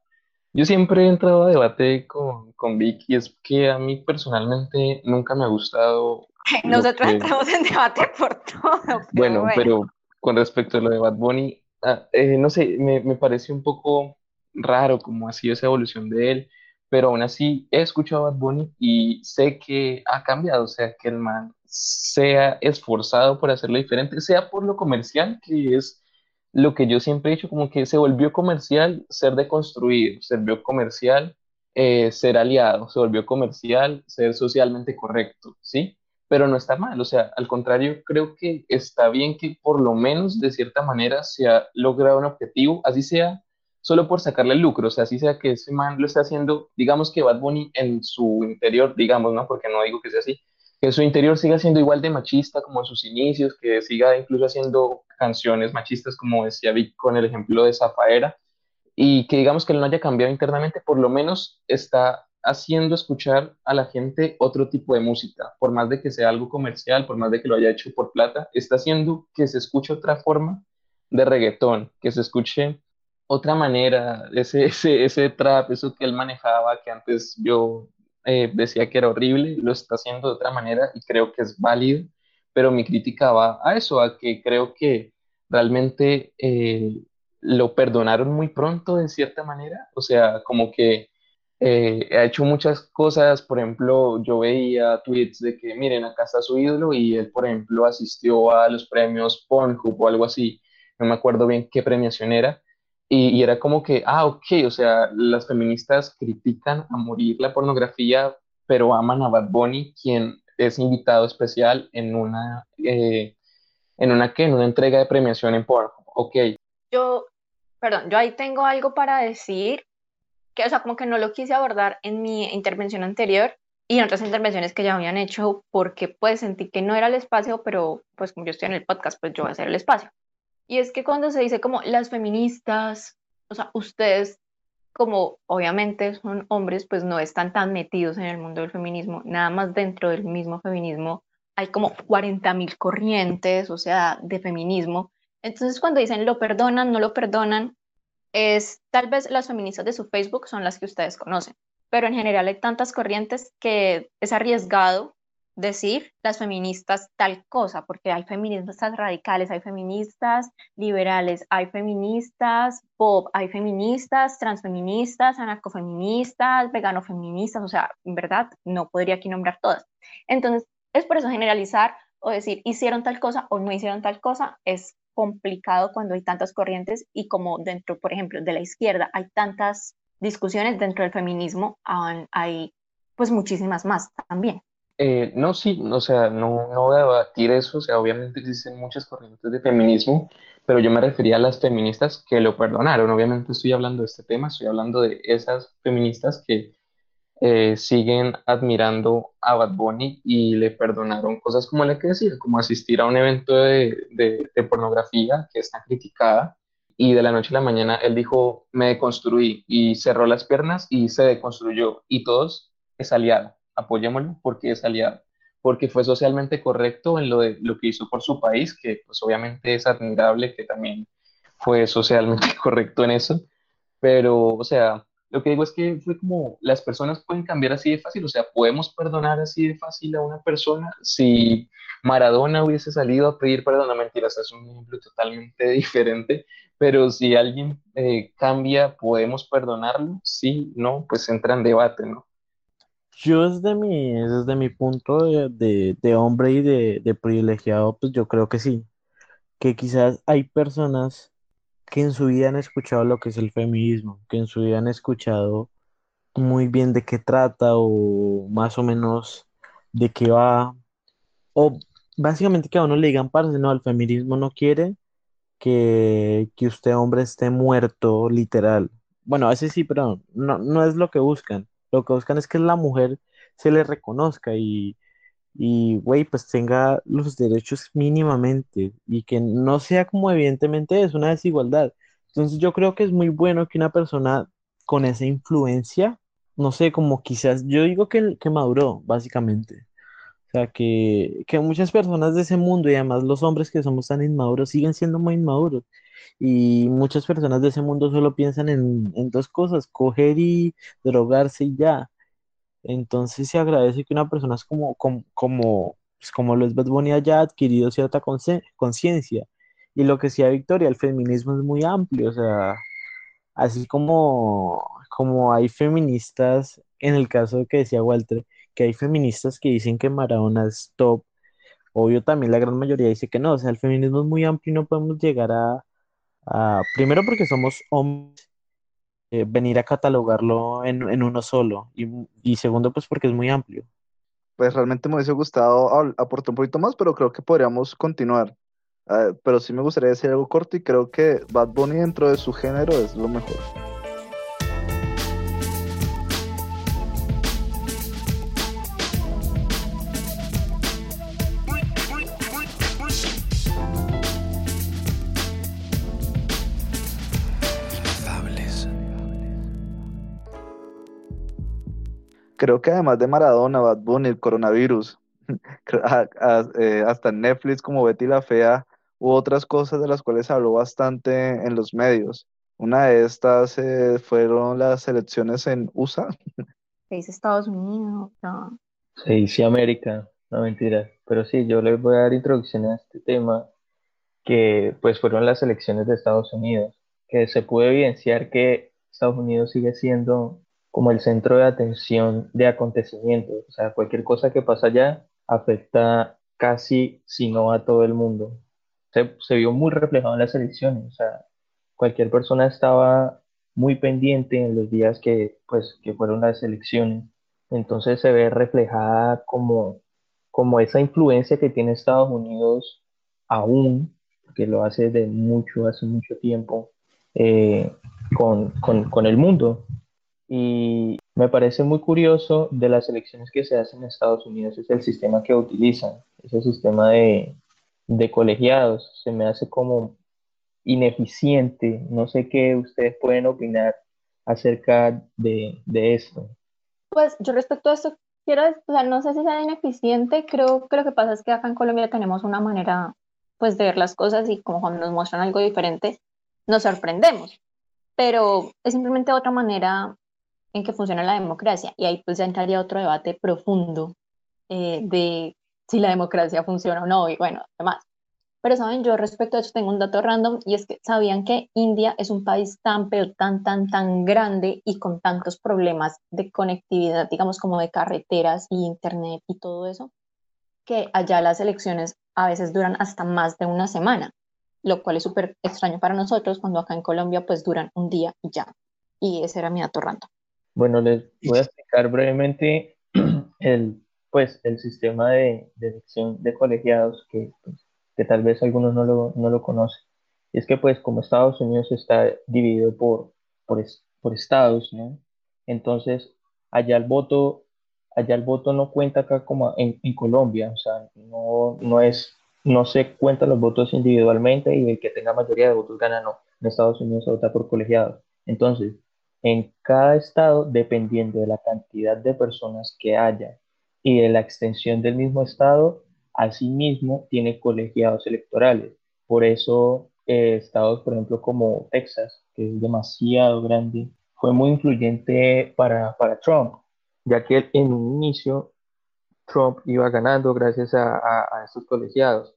yo siempre he entrado a debate con, con Vic y es que a mí personalmente nunca me ha gustado (laughs) Nosotros que, entramos en debate por todo, pero bueno, bueno. pero con respecto a lo de Bad Bunny, ah, eh, no sé, me, me parece un poco raro cómo ha sido esa evolución de él, pero aún así he escuchado a Bad Bunny y sé que ha cambiado, o sea, que el man se ha esforzado por hacerlo diferente, sea por lo comercial, que es lo que yo siempre he dicho, como que se volvió comercial ser deconstruido, se volvió comercial eh, ser aliado, se volvió comercial ser socialmente correcto, ¿sí? Pero no está mal, o sea, al contrario, creo que está bien que por lo menos de cierta manera se ha logrado un objetivo, así sea solo por sacarle el lucro, o sea, así sea que ese man lo está haciendo, digamos que Bad Bunny en su interior, digamos, ¿no? Porque no digo que sea así, que su interior siga siendo igual de machista como en sus inicios, que siga incluso haciendo canciones machistas, como decía Vic con el ejemplo de Zafaera, y que digamos que él no haya cambiado internamente, por lo menos está haciendo escuchar a la gente otro tipo de música, por más de que sea algo comercial, por más de que lo haya hecho por plata, está haciendo que se escuche otra forma de reggaetón, que se escuche otra manera, ese, (laughs) ese, ese trap, eso que él manejaba, que antes yo eh, decía que era horrible, lo está haciendo de otra manera y creo que es válido, pero mi crítica va a eso, a que creo que realmente eh, lo perdonaron muy pronto de cierta manera, o sea, como que eh, ha hecho muchas cosas, por ejemplo, yo veía tweets de que, miren, acá está su ídolo y él, por ejemplo, asistió a los premios Pornhub o algo así, no me acuerdo bien qué premiación era, y, y era como que, ah, ok, o sea, las feministas critican a morir la pornografía, pero aman a Bad Bunny, quien es invitado especial en una, eh, en una, ¿qué? En una entrega de premiación en Pornhub, ok, Yo, perdón, yo ahí tengo algo para decir, que, o sea, como que no lo quise abordar en mi intervención anterior y en otras intervenciones que ya habían hecho, porque pues sentí que no era el espacio, pero pues como yo estoy en el podcast, pues yo voy a hacer el espacio. Y es que cuando se dice como las feministas, o sea, ustedes como obviamente son hombres, pues no están tan metidos en el mundo del feminismo, nada más dentro del mismo feminismo hay como 40.000 corrientes, o sea, de feminismo. Entonces cuando dicen lo perdonan, no lo perdonan, es tal vez las feministas de su Facebook son las que ustedes conocen, pero en general hay tantas corrientes que es arriesgado decir las feministas tal cosa, porque hay feministas radicales, hay feministas liberales, hay feministas pop, hay feministas transfeministas, anarcofeministas, veganofeministas, o sea, en verdad no podría aquí nombrar todas. Entonces, es por eso generalizar o decir hicieron tal cosa o no hicieron tal cosa es complicado cuando hay tantas corrientes y como dentro, por ejemplo, de la izquierda hay tantas discusiones dentro del feminismo, hay pues muchísimas más también. Eh, no, sí, o sea, no, voy a debatir eso, o sea, obviamente existen muchas corrientes de feminismo, pero yo me refería a las feministas que lo perdonaron, obviamente estoy hablando de este tema, estoy hablando de esas feministas que eh, siguen admirando a Bad Bunny y le perdonaron cosas como la que decía, como asistir a un evento de, de, de pornografía que está criticada. Y de la noche a la mañana él dijo, me deconstruí y cerró las piernas y se deconstruyó y todos es aliado, apoyémoslo porque es aliado, porque fue socialmente correcto en lo, de, lo que hizo por su país, que pues obviamente es admirable que también fue socialmente (laughs) correcto en eso, pero o sea, lo que digo es que fue como las personas pueden cambiar así de fácil, o sea, podemos perdonar así de fácil a una persona. Si Maradona hubiese salido a pedir perdón, no mentiras, es un ejemplo totalmente (laughs) diferente, pero si alguien eh, cambia, ¿podemos perdonarlo? Sí, no, pues entra en debate, ¿no? Yo desde mi, desde mi punto de, de, hombre y de, de privilegiado, pues yo creo que sí, que quizás hay personas que en su vida han escuchado lo que es el feminismo, que en su vida han escuchado muy bien de qué trata o más o menos de qué va, o básicamente que a uno le digan, parce, no, el feminismo no quiere que, que usted hombre esté muerto, literal. Bueno, a veces sí, pero no, no es lo que buscan. Lo que buscan es que la mujer se le reconozca y, y, güey, pues tenga los derechos mínimamente y que no sea como evidentemente es una desigualdad. Entonces yo creo que es muy bueno que una persona con esa influencia, no sé, como quizás, yo digo que, que maduró, básicamente. O sea, que, que muchas personas de ese mundo y además los hombres que somos tan inmaduros siguen siendo muy inmaduros. Y muchas personas de ese mundo solo piensan en, en dos cosas, coger y drogarse y ya. Entonces se agradece que una persona es como, como, como, pues como lo es Bad Bunny haya adquirido cierta conciencia. Y lo que decía Victoria, el feminismo es muy amplio, o sea, así como, como hay feministas, en el caso que decía Walter, que hay feministas que dicen que Maradona es top, obvio también la gran mayoría dice que no, o sea, el feminismo es muy amplio y no podemos llegar a, a primero porque somos hombres eh, venir a catalogarlo en, en uno solo. Y, y, segundo, pues porque es muy amplio. Pues realmente me hubiese gustado aportar un poquito más, pero creo que podríamos continuar. Uh, pero sí me gustaría decir algo corto y creo que Bad Bunny dentro de su género es lo mejor. Creo que además de Maradona, Bad Bunny, el coronavirus, (laughs) eh, hasta Netflix como Betty la Fea, u otras cosas de las cuales habló bastante en los medios. Una de estas eh, fueron las elecciones en USA. Se dice Estados Unidos, no. Se dice América, no mentira. Pero sí, yo les voy a dar introducción a este tema, que pues fueron las elecciones de Estados Unidos, que se pudo evidenciar que Estados Unidos sigue siendo como el centro de atención de acontecimientos. O sea, cualquier cosa que pasa allá afecta casi, si no a todo el mundo. Se, vio muy reflejado en las elecciones. O sea, cualquier persona estaba muy pendiente en los días que, pues, que fueron las elecciones. Entonces se ve reflejada como, como esa influencia que tiene Estados Unidos aún, que lo hace de mucho, hace mucho tiempo, eh, con, con el mundo. Y me parece muy curioso de las elecciones que se hacen en Estados Unidos, es el sistema que utilizan, ese sistema de, de colegiados. Se me hace como ineficiente. No sé qué ustedes pueden opinar acerca de, de esto. Pues yo respecto a esto, quiero, o sea, no sé si sea ineficiente, creo que lo que pasa es que acá en Colombia tenemos una manera pues de ver las cosas y como cuando nos muestran algo diferente, nos sorprendemos, pero es simplemente otra manera en que funciona la democracia. Y ahí pues ya entraría otro debate profundo eh, de si la democracia funciona o no, y bueno, demás. Pero saben, yo respecto a eso tengo un dato random y es que sabían que India es un país tan, pero tan, tan, tan grande y con tantos problemas de conectividad, digamos como de carreteras y internet y todo eso, que allá las elecciones a veces duran hasta más de una semana. lo cual es súper extraño para nosotros cuando acá en Colombia pues duran un día y ya. Y ese era mi dato random. Bueno, les voy a explicar brevemente (clears throat) el, pues, el sistema de, de elección de colegiados que, pues, que tal vez algunos no lo, no lo conocen. Y es que pues como Estados Unidos está dividido por, por, por estados, ¿no? Entonces, allá el voto, allá el voto no cuenta acá como en, en Colombia, o sea, no, no es, no se cuentan los votos individualmente y el que tenga mayoría de votos gana, no. En Estados Unidos se vota por colegiados. Entonces, en cada estado, dependiendo de la cantidad de personas que haya y de la extensión del mismo estado, asimismo tiene colegiados electorales. Por eso, eh, estados, por ejemplo, como Texas, que es demasiado grande, fue muy influyente para, para Trump, ya que en un inicio Trump iba ganando gracias a, a, colegiados.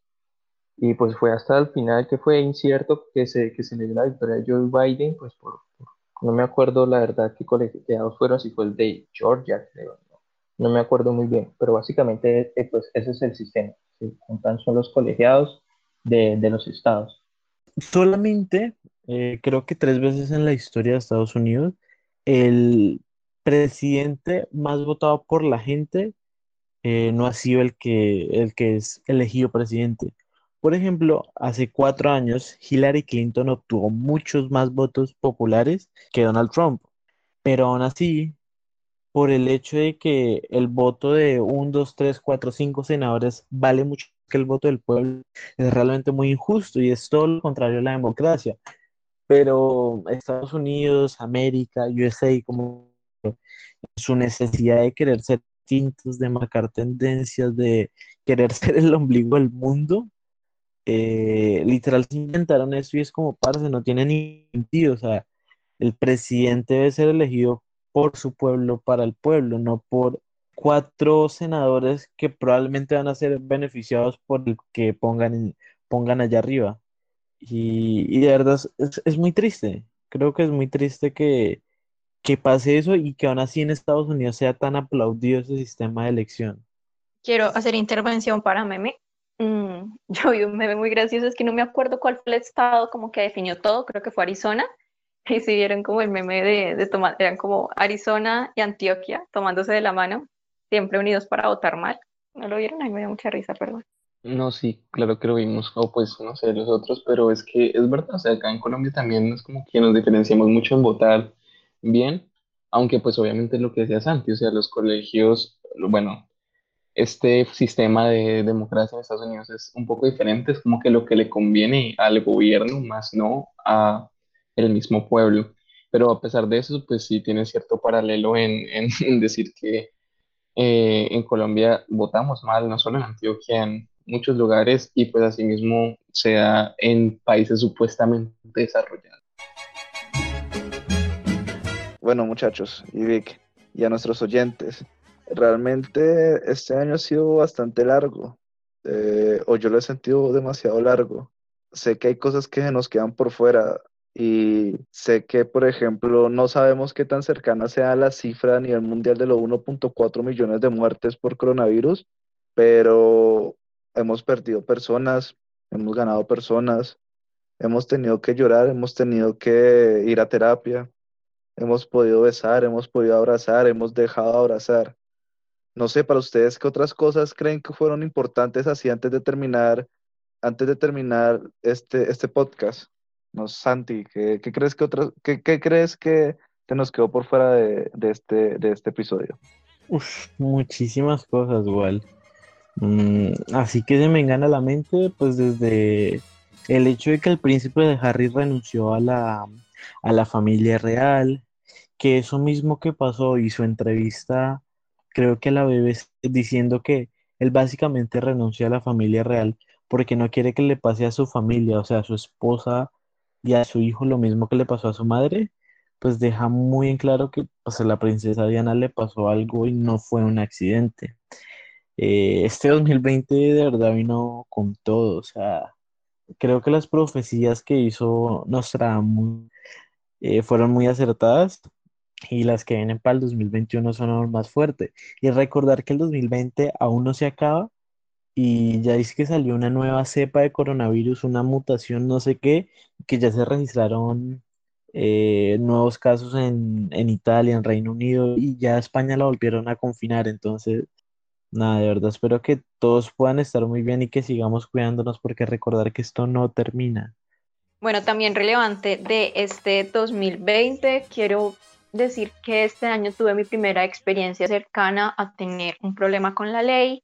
Y pues fue hasta el final que fue incierto que se, que se le dio la victoria a Joe Biden, pues por- no me acuerdo la verdad qué colegiados fueron, si fue el de Georgia, creo, no, me acuerdo muy bien, pero básicamente eh, pues ese es el sistema, se juntan son los colegiados de, de los estados. Solamente, eh, creo que tres veces en la historia de Estados Unidos, el presidente más votado por la gente eh, no ha sido el que, el que es elegido presidente. Por ejemplo, hace cuatro años, Hillary Clinton obtuvo muchos más votos populares que Donald Trump, pero aún así, por el hecho de que el voto de un, dos, tres, cuatro, cinco senadores vale mucho que el voto del pueblo, es realmente muy injusto y es todo lo contrario a la democracia. Pero Estados Unidos, América, USA, como su necesidad de querer ser distintos, de marcar tendencias, de querer (laughs) ser el ombligo del mundo, eh, literal se inventaron eso y es como, parce, no tiene ni sentido. O sea, el presidente debe ser elegido por su pueblo, para el pueblo, no por cuatro senadores que probablemente van a ser beneficiados por el que pongan, pongan allá arriba. Y, y de verdad es- es muy triste. Creo que es muy triste que, que pase eso y que aún así en Estados Unidos sea tan aplaudido ese sistema de elección. Quiero hacer intervención para meme. Mm, (laughs) yo vi un meme muy gracioso, es que no me acuerdo cuál fue el estado como que definió todo, creo que fue Arizona. (laughs) Y si vieron como el meme de, de tomar, eran como Arizona y Antioquia tomándose de la mano, siempre unidos para votar mal. ¿No lo vieron? A mí me dio mucha risa, perdón. No, sí, claro que lo vimos, o pues no sé, los otros, pero es que es verdad, o sea, acá en Colombia también es como que nos diferenciamos mucho en votar bien, aunque pues obviamente lo que decía Santi, o sea, los colegios, bueno, este sistema de democracia en Estados Unidos es un poco diferente, es como que lo que le conviene al gobierno, más no a el mismo pueblo. Pero a pesar de eso, pues sí tiene cierto paralelo en, en- (laughs) en decir que eh, en Colombia votamos mal, no solo en Antioquia, en muchos lugares, y pues asimismo se da en países supuestamente desarrollados. Bueno, muchachos, y Vic, y a nuestros oyentes, realmente este año ha sido bastante largo, eh, o yo lo he sentido demasiado largo. Sé que hay cosas que se nos quedan por fuera y sé que, por ejemplo, no sabemos qué tan cercana sea la cifra a nivel mundial de los 1.4 millones de muertes por coronavirus, pero hemos perdido personas, hemos ganado personas, hemos tenido que llorar, hemos tenido que ir a terapia. Hemos podido besar, hemos podido abrazar, hemos dejado de abrazar. No sé, para ustedes, ¿qué otras cosas creen que fueron importantes así antes de terminar, antes de terminar este, este podcast? Santi, ¿qué, crees que otras, qué, qué crees que te nos quedó por fuera de, de este, de este episodio? Uf, muchísimas cosas igual. Mm, así que se me engana la mente, pues desde el hecho de que el príncipe de Harry renunció a la, a la familia real, que eso mismo que pasó y su entrevista, creo que la BBC, diciendo que él básicamente renunció a la familia real porque no quiere que le pase a su familia, o sea, a su esposa y a su hijo lo mismo que le pasó a su madre, pues deja muy en claro que pues, a la princesa Diana le pasó algo y no fue un accidente. Eh, este 2020 de verdad vino con todo, o sea, creo que las profecías que hizo Nostradamus eh, fueron muy acertadas y las que vienen para el 2021 son aún más fuertes. Y recordar que el 2020 aún no se acaba y ya dice que salió una nueva cepa de coronavirus, una mutación, no sé qué, que ya se registraron eh, nuevos casos en, en Italia, en Reino Unido, y ya España la volvieron a confinar. Entonces, nada, de verdad, espero que todos puedan estar muy bien y que sigamos cuidándonos, porque recordar que esto no termina. Bueno, también relevante de este 2020, quiero decir que este año tuve mi primera experiencia cercana a tener un problema con la ley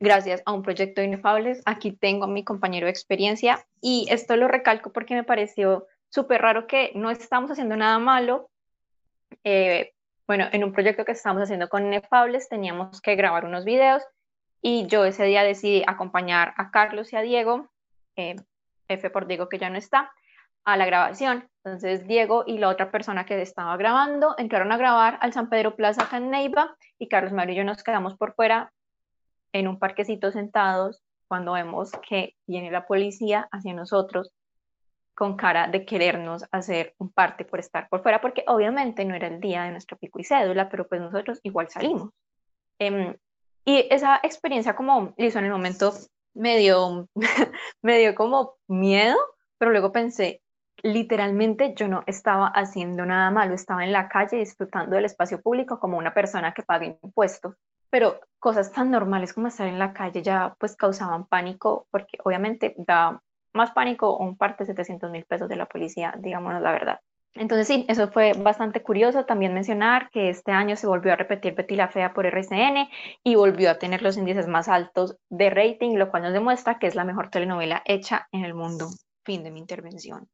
gracias a un proyecto de Inefables. Aquí tengo a mi compañero de experiencia y esto lo recalco porque me pareció súper raro que no estamos haciendo nada malo. Eh, bueno, en un proyecto que estamos haciendo con Inefables teníamos que grabar unos videos y yo ese día decidí acompañar a Carlos y a Diego, eh, F por Diego que ya no está, a la grabación. Entonces Diego y la otra persona que estaba grabando entraron a grabar al San Pedro Plaza acá en Neiva y Carlos Mario y yo nos quedamos por fuera en un parquecito sentados cuando vemos que viene la policía hacia nosotros con cara de querernos hacer un parte por estar por fuera, porque obviamente no era el día de nuestro pico y cédula, pero pues nosotros igual salimos. Em, y esa experiencia como hizo en el momento me dio, (laughs) me dio como miedo, pero luego pensé, literalmente yo no estaba haciendo nada malo, estaba en la calle disfrutando del espacio público como una persona que paga impuestos pero cosas tan normales como estar en la calle ya pues causaban pánico, porque obviamente da más pánico un parte de 700 mil pesos de la policía, digámonos la verdad. Entonces sí, eso fue bastante curioso. También mencionar que este año se volvió a repetir Betty la Fea por RCN y volvió a tener los índices más altos de rating, lo cual nos demuestra que es la mejor telenovela hecha en el mundo. Fin de mi intervención.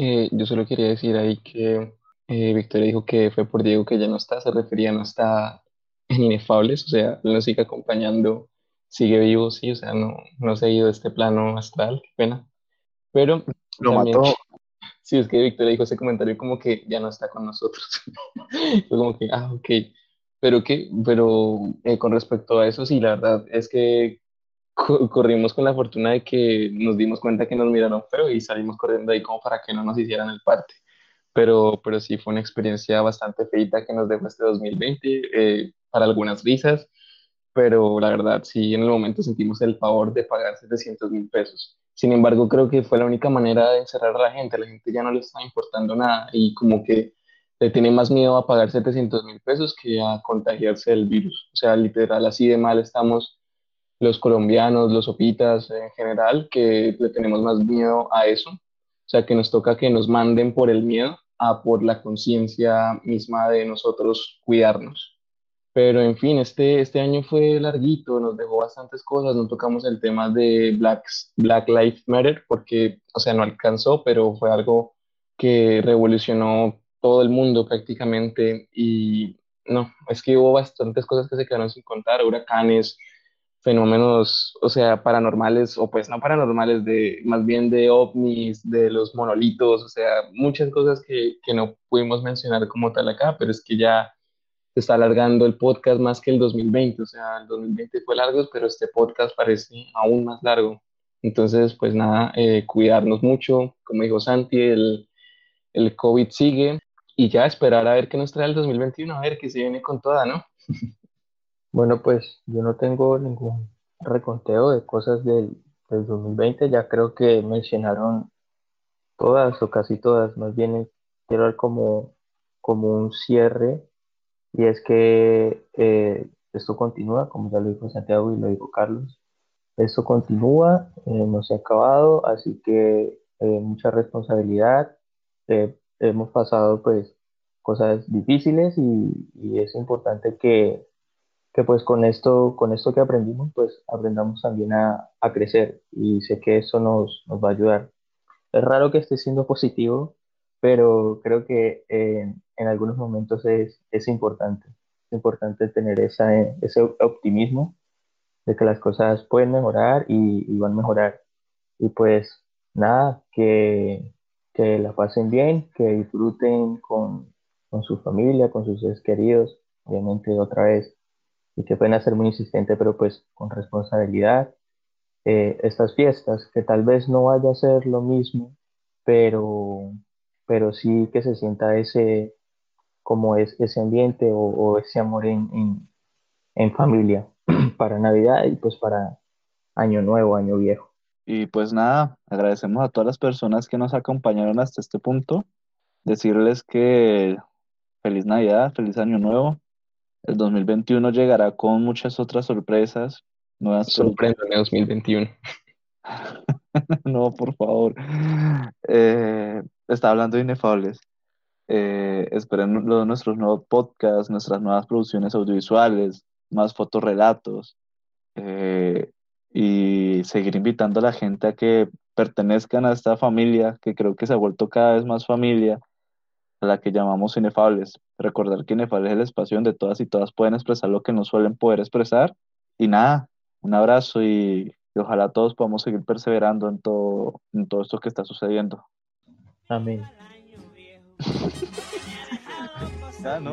Eh, yo solo quería decir ahí que eh, Victoria dijo que fue por Diego que ya no está, se refería no está en Inefables, o sea, nos sigue acompañando, sigue vivo, sí, o sea, no, no se ha ido de este plano astral, qué pena. Pero Lo mató. (laughs) Sí, es que Victoria dijo ese comentario como que ya no está con nosotros. (laughs) Fue como que, ah, ok. Pero que, pero eh, con respecto a eso, sí, la verdad es que corrimos con la fortuna de que nos dimos cuenta que nos miraron feo y salimos corriendo ahí como para que no nos hicieran el parte. Pero, pero sí fue una experiencia bastante feita que nos dejó este 2020. Eh, para algunas risas, pero la verdad sí en el momento sentimos el favor de pagar 700 mil pesos. Sin embargo, creo que fue la única manera de encerrar a la gente, la gente ya no le está importando nada y como que le tiene más miedo a pagar 700 mil pesos que a contagiarse del virus. O sea, literal, así de mal estamos los colombianos, los opitas en general, que le tenemos más miedo a eso. O sea, que nos toca que nos manden por el miedo a por la conciencia misma de nosotros cuidarnos. Pero en fin, este, este año fue larguito, nos dejó bastantes cosas, no tocamos el tema de Black, Black Lives Matter porque, o sea, no alcanzó, pero fue algo que revolucionó todo el mundo prácticamente y no, es que hubo bastantes cosas que se quedaron sin contar, huracanes, fenómenos, o sea, paranormales, o pues no paranormales, de, más bien de ovnis, de los monolitos, o sea, muchas cosas que, que no pudimos mencionar como tal acá, pero es que ya se está alargando el podcast más que el 2020, o sea, el 2020 fue largo, pero este podcast parece aún más largo. Entonces, pues nada, eh, cuidarnos mucho, como dijo Santi, el, el COVID sigue y ya esperar a ver qué nos trae el 2021, a ver qué se viene con toda, ¿no? (laughs) Bueno, pues yo no tengo ningún reconteo de cosas del, del 2020, ya creo que mencionaron todas o casi todas, más bien quiero dar como, como un cierre y es que eh, esto continúa, como ya lo dijo Santiago y lo dijo Carlos, esto continúa, eh, no se ha acabado, así que eh, mucha responsabilidad. hemos pasado pues cosas difíciles y, y es importante que, que, pues con esto, con esto que aprendimos, pues aprendamos también a, a crecer y sé que eso nos, nos va a ayudar. Es raro que esté siendo positivo, pero creo que en algunos momentos es, es importante. Es importante tener esa, ese optimismo de que las cosas pueden mejorar y, van a mejorar. Y pues nada, que, que la pasen bien, que disfruten con, con su familia, con sus seres queridos, obviamente otra vez, y que pueden ser muy insistente, pero pues con responsabilidad. Eh, estas fiestas, que tal vez no vaya a ser lo mismo, pero pero sí que se sienta ese, como es, ese ambiente o, ese amor en, en, familia (clears throat) para Navidad y pues para, año nuevo, año viejo. Y pues nada, agradecemos a todas las personas que nos acompañaron hasta este punto. Decirles que feliz Navidad, feliz año nuevo. El 2021 llegará con muchas otras sorpresas, nuevas Sorpréndeme 2021. (laughs) No, por favor. Eh, está hablando de Inefables. Eh, esperen lo- nuestros nuevos podcasts, nuestras nuevas producciones audiovisuales, más fotorrelatos eh, y seguir invitando a la gente a que pertenezcan a esta familia que creo que se ha vuelto cada vez más familia, a la que llamamos inefables. Recordar que inefable es el espacio donde todas y todas pueden expresar lo que no suelen poder expresar. Y nada, un abrazo y, y ojalá todos podamos seguir perseverando en todo, en todo esto que está sucediendo. Amén. ya, ¿no?